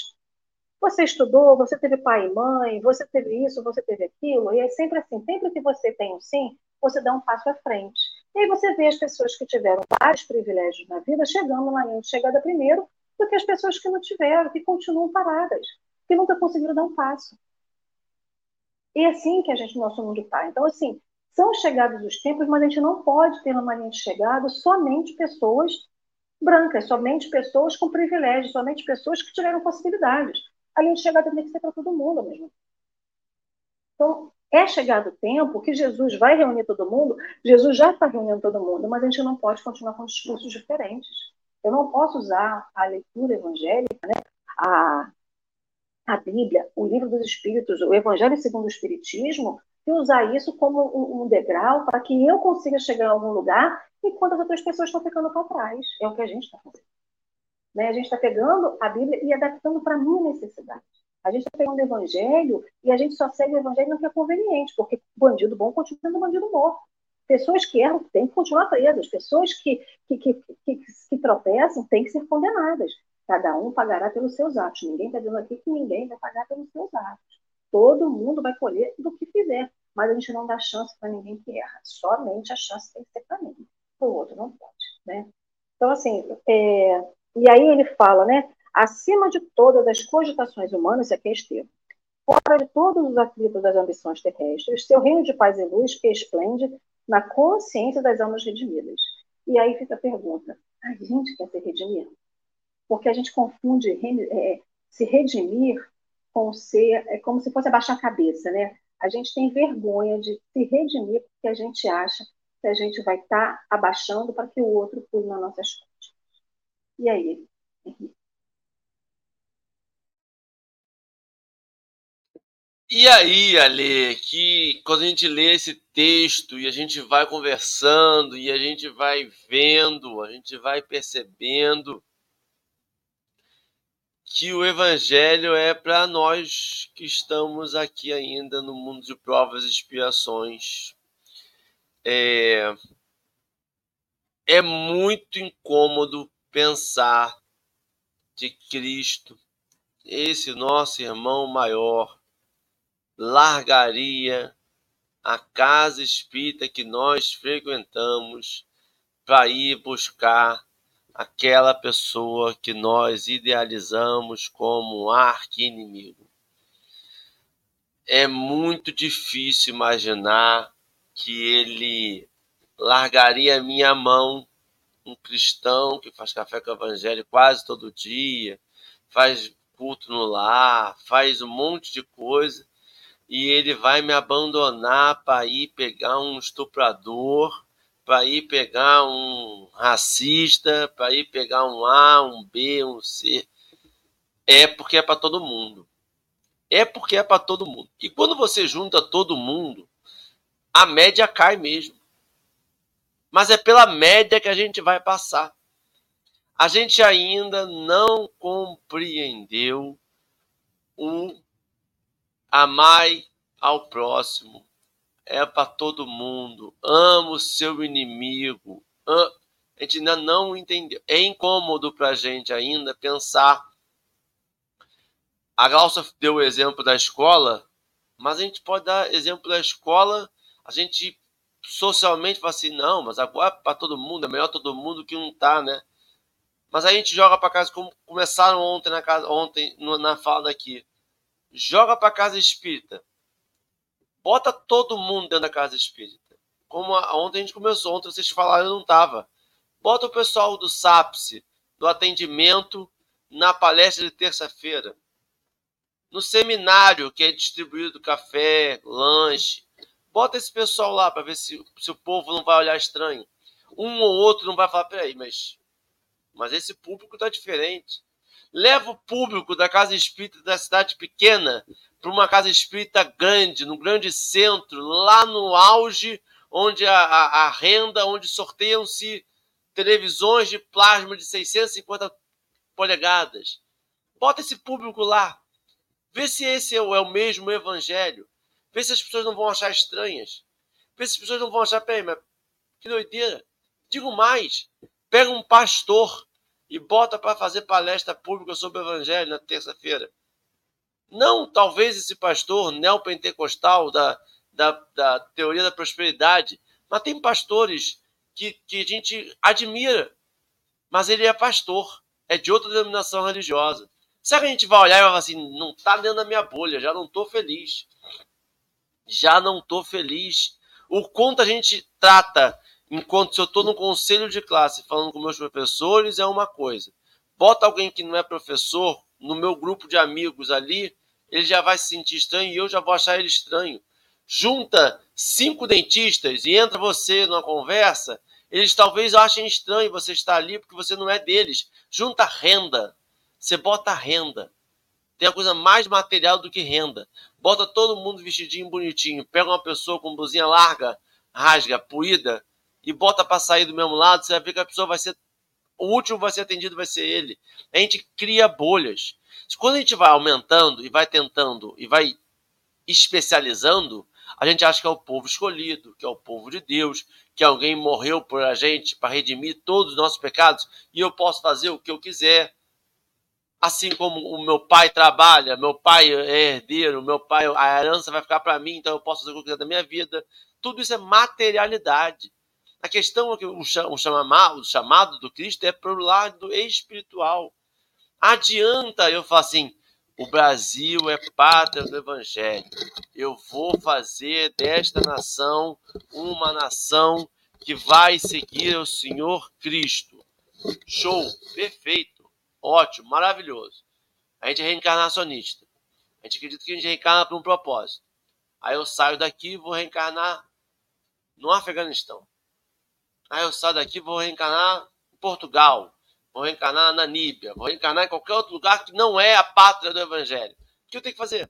Você estudou, você teve pai e mãe, você teve isso, você teve aquilo, e é sempre assim, sempre que você tem um sim, você dá um passo à frente. E aí você vê as pessoas que tiveram vários privilégios na vida chegando na linha de chegada primeiro do que as pessoas que não tiveram, que continuam paradas, que nunca conseguiram dar um passo. E é assim que a gente, nosso mundo está. Então, assim, são chegados os tempos, mas a gente não pode ter numa linha de chegada somente pessoas brancas, somente pessoas com privilégios, somente pessoas que tiveram possibilidades. A linha de chegada tem que ser para todo mundo mesmo. Então, é chegado o tempo que Jesus vai reunir todo mundo, Jesus já está reunindo todo mundo, mas a gente não pode continuar com discursos diferentes. Eu não posso usar a leitura evangélica, né, a, a Bíblia, o livro dos Espíritos, o Evangelho segundo o Espiritismo, e usar isso como um, degrau para que eu consiga chegar a algum lugar enquanto as outras pessoas estão ficando para trás. É o que a gente está fazendo. Né? A gente está pegando a Bíblia e adaptando para a minha necessidade. A gente está pegando o Evangelho e a gente só segue o Evangelho no que é conveniente, porque bandido bom continua sendo bandido morto. Pessoas que erram têm que continuar presas. Pessoas que, que, que, que, que tropeçam têm que ser condenadas. Cada um pagará pelos seus atos. Ninguém está dizendo aqui que ninguém vai pagar pelos seus atos. Todo mundo vai colher do que fizer, mas a gente não dá chance para ninguém que erra. Somente a chance tem que ser para mim. O outro não pode, né? Então, assim, é... e aí ele fala, né? Acima de todas as cogitações humanas, aqui é Estevam, fora de todos os atritos das ambições terrestres, seu reino de paz e luz que esplende na consciência das almas redimidas. E aí fica a pergunta: a gente quer se redimir? Porque a gente confunde é, se redimir com ser, é como se fosse abaixar a cabeça, né? A gente tem vergonha de se redimir porque a gente acha que a gente vai estar tá abaixando para que o outro pule nas nossas costas. E aí, Henrique? E aí, Ale, que quando a gente lê esse texto e a gente vai conversando e a gente vai vendo, a gente vai percebendo que o evangelho é para nós que estamos aqui ainda no mundo de provas e expiações. É, é muito incômodo pensar que Cristo, esse nosso irmão maior, largaria a casa espírita que nós frequentamos para ir buscar aquela pessoa que nós idealizamos como um arqui-inimigo. É muito difícil imaginar que ele largaria a minha mão, um cristão que faz café com o evangelho quase todo dia, faz culto no lar, faz um monte de coisa, e ele vai me abandonar para ir pegar um estuprador, para ir pegar um racista, para ir pegar um A, um B, um C. É porque é para todo mundo. É porque é para todo mundo. E quando você junta todo mundo, a média cai mesmo. Mas é pela média que a gente vai passar. A gente ainda não compreendeu o Amai ao próximo. É para todo mundo. Ama o seu inimigo. A gente ainda não entendeu. É incômodo para a gente ainda pensar. A Glaucia deu o exemplo da escola, mas a gente pode dar exemplo da escola. A gente socialmente fala assim, não, mas agora é para todo mundo, é melhor todo mundo que não tá, né? Mas a gente joga para casa como começaram ontem na casa, ontem na fala daqui joga para casa espírita. Bota todo mundo dentro da casa espírita. Como ontem a gente começou, ontem vocês falaram, eu não estava. Bota o pessoal do SAPSE, do atendimento, na palestra de terça-feira. No seminário que é distribuído café, lanche. Bota esse pessoal lá para ver se, se o povo não vai olhar estranho. Um ou outro não vai falar, peraí, mas, mas esse público está diferente leva o público da casa espírita da cidade pequena para uma casa espírita grande, no grande centro, lá no auge, onde a, a, a renda, onde sorteiam-se televisões de plasma de 650 polegadas. Bota esse público lá. Vê se esse é o, é o mesmo evangelho. Vê se as pessoas não vão achar estranhas. Vê se as pessoas não vão achar, peraí, mas que doideira. Digo mais, pega um pastor e bota para fazer palestra pública sobre o evangelho na terça-feira. Não talvez esse pastor neopentecostal da, da, da teoria da prosperidade, mas tem pastores que, que a gente admira, mas ele é pastor, é de outra denominação religiosa. Será que a gente vai olhar e vai falar assim, não está dentro da minha bolha, já não estou feliz. Já não estou feliz. O quanto a gente trata, enquanto se eu estou no conselho de classe falando com meus professores, é uma coisa. Bota alguém que não é professor no meu grupo de amigos ali, ele já vai se sentir estranho e eu já vou achar ele estranho. Junta cinco dentistas e entra você numa conversa, eles talvez achem estranho você estar ali porque você não é deles. Junta renda. Você bota renda. Tem a coisa mais material do que renda. Bota todo mundo vestidinho bonitinho. Pega uma pessoa com blusinha larga, rasga, puída, e bota para sair do mesmo lado. Você vai ver que a pessoa vai ser. O último vai ser atendido, vai ser ele. A gente cria bolhas. Quando a gente vai aumentando e vai tentando e vai especializando, a gente acha que é o povo escolhido, que é o povo de Deus, que alguém morreu por a gente para redimir todos os nossos pecados e eu posso fazer o que eu quiser. Assim como o meu pai trabalha, meu pai é herdeiro, meu pai, a herança vai ficar para mim, então eu posso fazer o que eu quiser da minha vida. Tudo isso é materialidade. A questão é que o chamado, o chamado do Cristo é para o lado espiritual. Adianta eu falar assim, o Brasil é pátria do Evangelho. Eu vou fazer desta nação uma nação que vai seguir o Senhor Cristo. Show, perfeito, ótimo, maravilhoso. A gente é reencarnacionista. A gente acredita que a gente reencarna para um propósito. Aí eu saio daqui e vou reencarnar no Afeganistão. Aí eu saio daqui vou reencarnar em Portugal vou reencarnar na Namíbia, vou reencarnar em qualquer outro lugar que não é a pátria do Evangelho. O que eu tenho que fazer?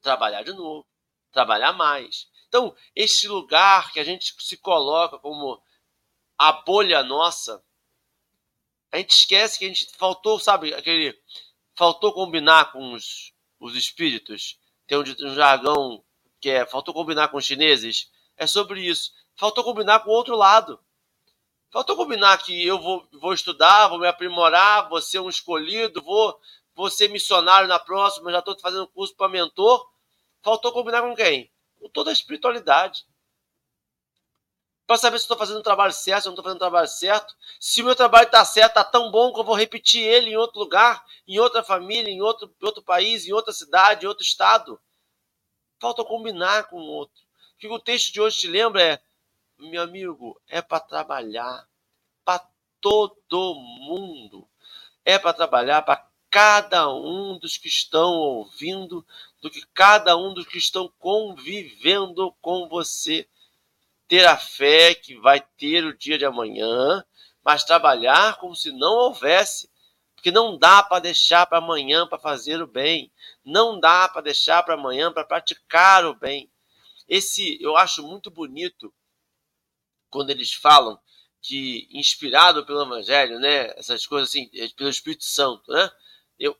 Trabalhar de novo, trabalhar mais. Então, esse lugar que a gente se coloca como a bolha nossa, a gente esquece que a gente faltou, sabe, aquele. Faltou combinar com os, os espíritos. Tem um, um jargão que é faltou combinar com os chineses. É sobre isso. Faltou combinar com o outro lado. Faltou combinar que eu vou, vou estudar, vou me aprimorar, vou ser um escolhido, vou, vou ser missionário na próxima, já estou fazendo curso para mentor. Faltou combinar com quem? Com toda a espiritualidade. Para saber se estou fazendo o trabalho certo, se não estou fazendo o trabalho certo. Se o meu trabalho está certo, está tão bom que eu vou repetir ele em outro lugar, em outra família, em outro, outro país, em outra cidade, em outro estado. Falta combinar com o outro. O que o texto de hoje te lembra é meu amigo, é para trabalhar para todo mundo. É para trabalhar para cada um dos que estão ouvindo, do que cada um dos que estão convivendo com você. Ter a fé que vai ter o dia de amanhã, mas trabalhar como se não houvesse. Porque não dá para deixar para amanhã para fazer o bem. Não dá para deixar para amanhã para praticar o bem. Esse eu acho muito bonito quando eles falam que inspirado pelo Evangelho, né, essas coisas assim, é, pelo Espírito Santo, né, eu,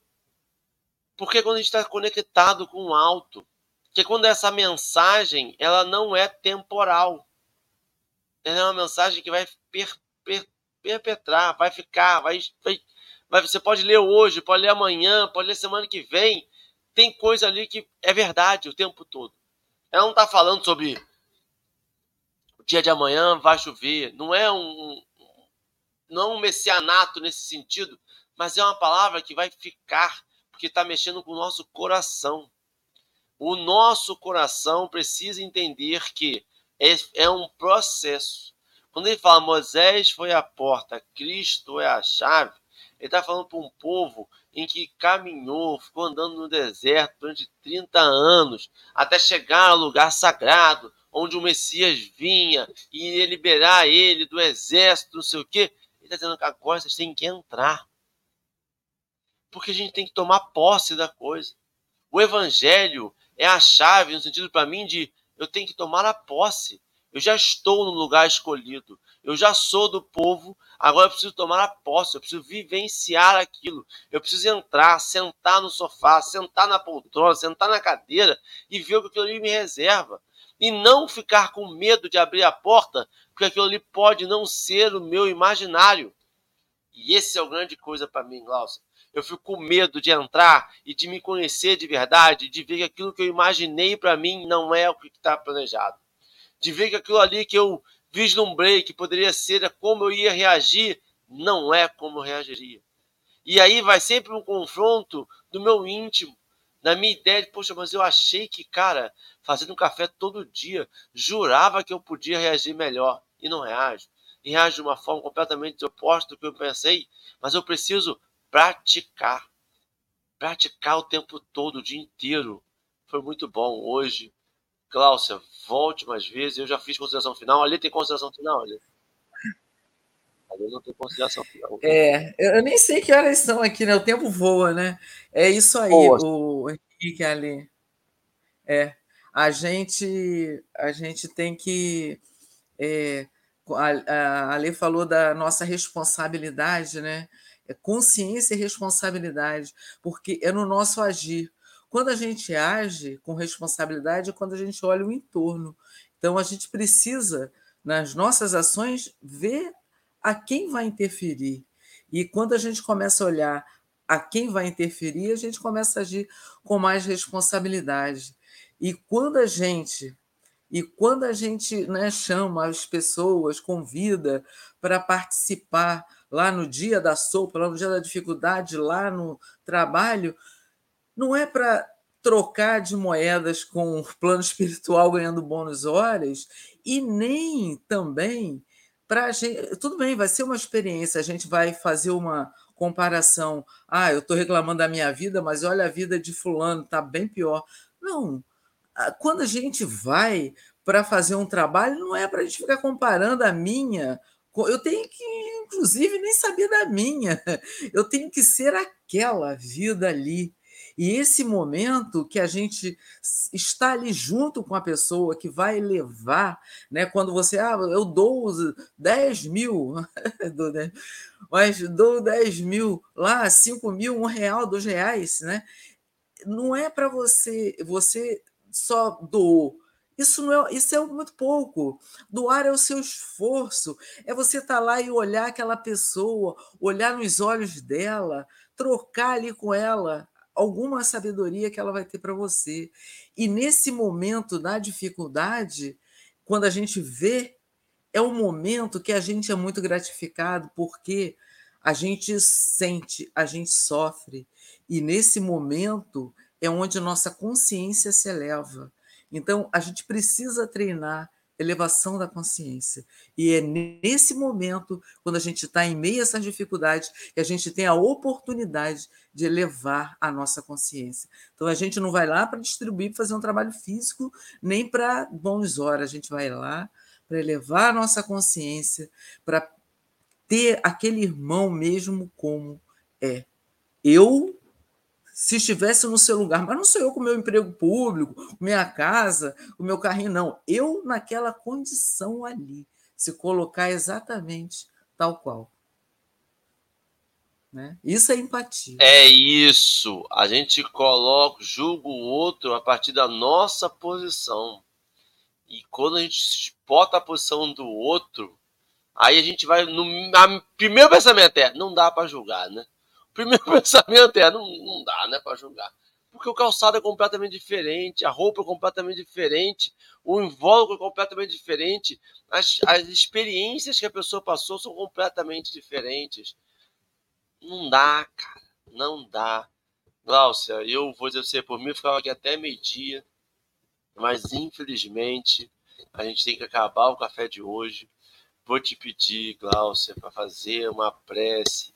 porque quando a gente está conectado com o alto, que quando essa mensagem ela não é temporal, ela é uma mensagem que vai per, per, perpetrar, vai ficar, vai, vai, vai, você pode ler hoje, pode ler amanhã, pode ler semana que vem, tem coisa ali que é verdade o tempo todo. Ela não está falando sobre dia de amanhã vai chover. Não é um, não é um messianato nesse sentido, mas é uma palavra que vai ficar, porque está mexendo com o nosso coração. O nosso coração precisa entender que é, é um processo. Quando ele fala Moisés foi a porta, Cristo é a chave, ele está falando para um povo em que caminhou, ficou andando no deserto durante 30 anos, até chegar ao lugar sagrado, onde o Messias vinha e ia liberar ele do exército, não sei o quê. Ele está dizendo que agora vocês têm que entrar. Porque a gente tem que tomar posse da coisa. O evangelho é a chave, no sentido para mim de eu tenho que tomar a posse. Eu já estou no lugar escolhido. Eu já sou do povo, agora eu preciso tomar a posse, eu preciso vivenciar aquilo. Eu preciso entrar, sentar no sofá, sentar na poltrona, sentar na cadeira e ver o que aquilo ali me reserva. E não ficar com medo de abrir a porta, porque aquilo ali pode não ser o meu imaginário. E esse é o grande coisa para mim, Glaucia. Eu fico com medo de entrar e de me conhecer de verdade, de ver que aquilo que eu imaginei para mim não é o que está planejado. De ver que aquilo ali que eu vislumbrei que poderia ser como eu ia reagir, não é como eu reagiria. E aí vai sempre um confronto do meu íntimo, da minha ideia de, poxa, mas eu achei que, cara, fazendo café todo dia, jurava que eu podia reagir melhor e não reajo. E reajo de uma forma completamente oposta do que eu pensei, mas eu preciso praticar. Praticar o tempo todo, o dia inteiro. Foi muito bom hoje. Cláudia, volte mais vezes. Eu já fiz consideração final. Ali tem consideração final, ali. Ali não tem consideração final. É, eu nem sei que horas são aqui, né? O tempo voa, né? É isso aí, Boa. o Henrique ali. É. A gente, a gente tem que. É, a, a Ale falou da nossa responsabilidade, né? É consciência e responsabilidade, porque é no nosso agir. Quando a gente age com responsabilidade é quando a gente olha o entorno. Então, a gente precisa, nas nossas ações, ver a quem vai interferir. E quando a gente começa a olhar a quem vai interferir, a gente começa a agir com mais responsabilidade. E quando a gente e quando a gente né, chama as pessoas, convida para participar lá no dia da sopa, lá no dia da dificuldade, lá no trabalho, não é para trocar de moedas com o plano espiritual ganhando bônus horas e nem também para a gente. Tudo bem, vai ser uma experiência, a gente vai fazer uma comparação. Ah, eu estou reclamando da minha vida, mas olha a vida de Fulano, está bem pior. Não. Quando a gente vai para fazer um trabalho, não é para a gente ficar comparando a minha eu tenho que, inclusive, nem saber da minha. Eu tenho que ser aquela vida ali. E esse momento que a gente está ali junto com a pessoa que vai levar, né? Quando você, ah, eu dou 10 mil, mas dou 10 mil lá, 5 mil, um real, dois reais, né? Não é para você, você só doou isso, não é, isso é muito pouco. Doar é o seu esforço, é você estar tá lá e olhar aquela pessoa, olhar nos olhos dela, trocar ali com ela alguma sabedoria que ela vai ter para você. E nesse momento da dificuldade, quando a gente vê, é um momento que a gente é muito gratificado, porque a gente sente, a gente sofre. E nesse momento é onde nossa consciência se eleva. Então, a gente precisa treinar elevação da consciência. E é nesse momento, quando a gente está em meio a essas dificuldades, que a gente tem a oportunidade de elevar a nossa consciência. Então, a gente não vai lá para distribuir, fazer um trabalho físico, nem para bons horas. A gente vai lá para elevar a nossa consciência, para ter aquele irmão mesmo como é. Eu se estivesse no seu lugar, mas não sou eu com meu emprego público, minha casa, o meu carrinho, não. Eu naquela condição ali, se colocar exatamente tal qual. Né? Isso é empatia. É isso. A gente coloca, julga o outro a partir da nossa posição. E quando a gente bota a posição do outro, aí a gente vai no a, primeiro pensamento é, não dá para julgar, né? Primeiro pensamento é: não, não dá, né, para julgar. Porque o calçado é completamente diferente, a roupa é completamente diferente, o invólucro é completamente diferente, as, as experiências que a pessoa passou são completamente diferentes. Não dá, cara, não dá. Glaucia, eu vou dizer você, por mim, eu ficava aqui até meio-dia, mas infelizmente a gente tem que acabar o café de hoje. Vou te pedir, Glaucia, para fazer uma prece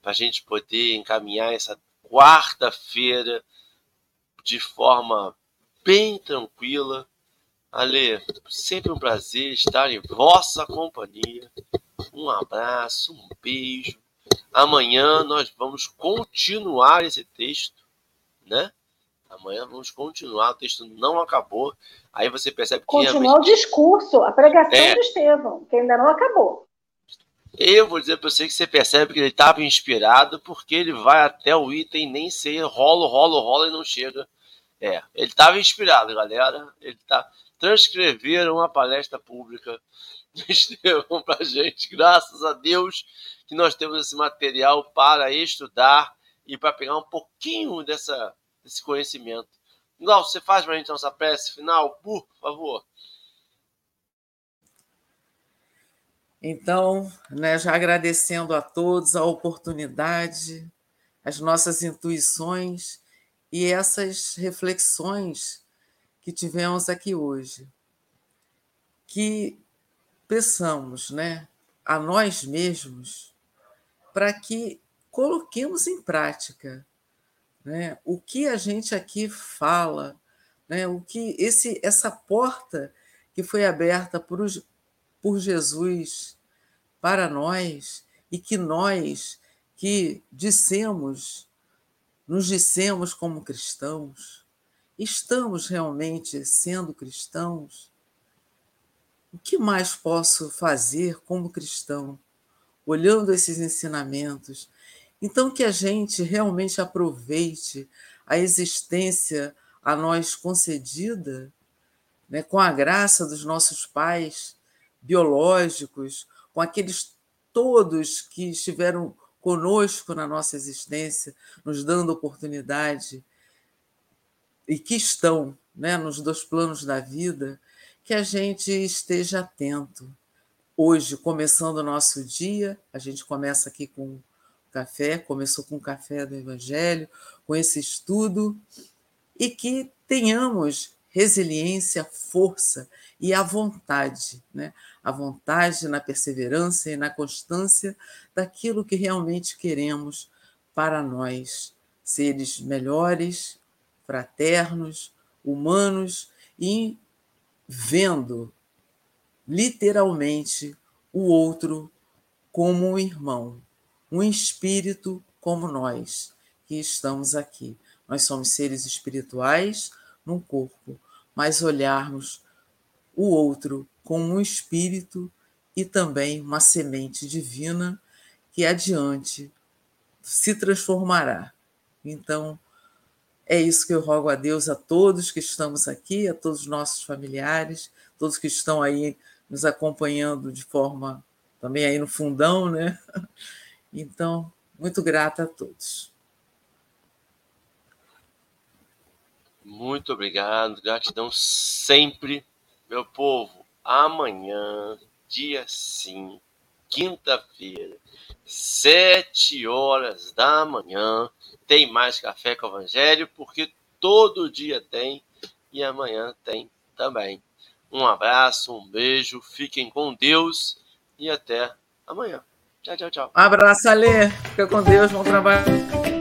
para a gente poder encaminhar essa quarta-feira de forma bem tranquila. Ale, sempre um prazer estar em vossa companhia. Um abraço, um beijo. Amanhã nós vamos continuar esse texto, né? Amanhã vamos continuar, o texto não acabou. Aí você percebe que. Continuar o discurso, a pregação é. de Estevão, que ainda não acabou. Eu vou dizer para você que você percebe que ele estava inspirado porque ele vai até o item nem sei, rola, rola, rola e não chega. É, ele estava inspirado, galera. Ele tá transcreveram uma palestra pública de Estevão para gente. Graças a Deus que nós temos esse material para estudar e para pegar um pouquinho dessa, desse conhecimento. Igual, você faz para a gente nossa prece final, por favor. Então, né, já agradecendo a todos a oportunidade, as nossas intuições e essas reflexões que tivemos aqui hoje. Que peçamos né, a nós mesmos para que coloquemos em prática né, o que a gente aqui fala, né, o que esse, essa porta que foi aberta por Jesus para nós e que nós que dissemos, nos dissemos como cristãos, estamos realmente sendo cristãos? O que mais posso fazer como cristão, olhando esses ensinamentos? Então, que a gente realmente aproveite a existência a nós concedida, né, com a graça dos nossos pais biológicos, com aqueles todos que estiveram conosco na nossa existência, nos dando oportunidade e que estão né, nos dois planos da vida, que a gente esteja atento. Hoje, começando o nosso dia, a gente começa aqui com café, começou com o café do Evangelho, com esse estudo, e que tenhamos resiliência, força e a vontade, né? a vontade na perseverança e na constância daquilo que realmente queremos para nós, seres melhores, fraternos, humanos e vendo literalmente o outro como um irmão, um espírito como nós que estamos aqui. Nós somos seres espirituais num corpo, mas olharmos o outro como um espírito e também uma semente divina que adiante se transformará. Então, é isso que eu rogo a Deus a todos que estamos aqui, a todos os nossos familiares, todos que estão aí nos acompanhando de forma também aí no fundão, né? Então, muito grata a todos. Muito obrigado, gratidão sempre, meu povo. Amanhã, dia 5, quinta-feira, sete horas da manhã. Tem mais café com o Evangelho, porque todo dia tem e amanhã tem também. Um abraço, um beijo, fiquem com Deus e até amanhã. Tchau, tchau, tchau. Um abraço, Alê. Fica com Deus, bom trabalho.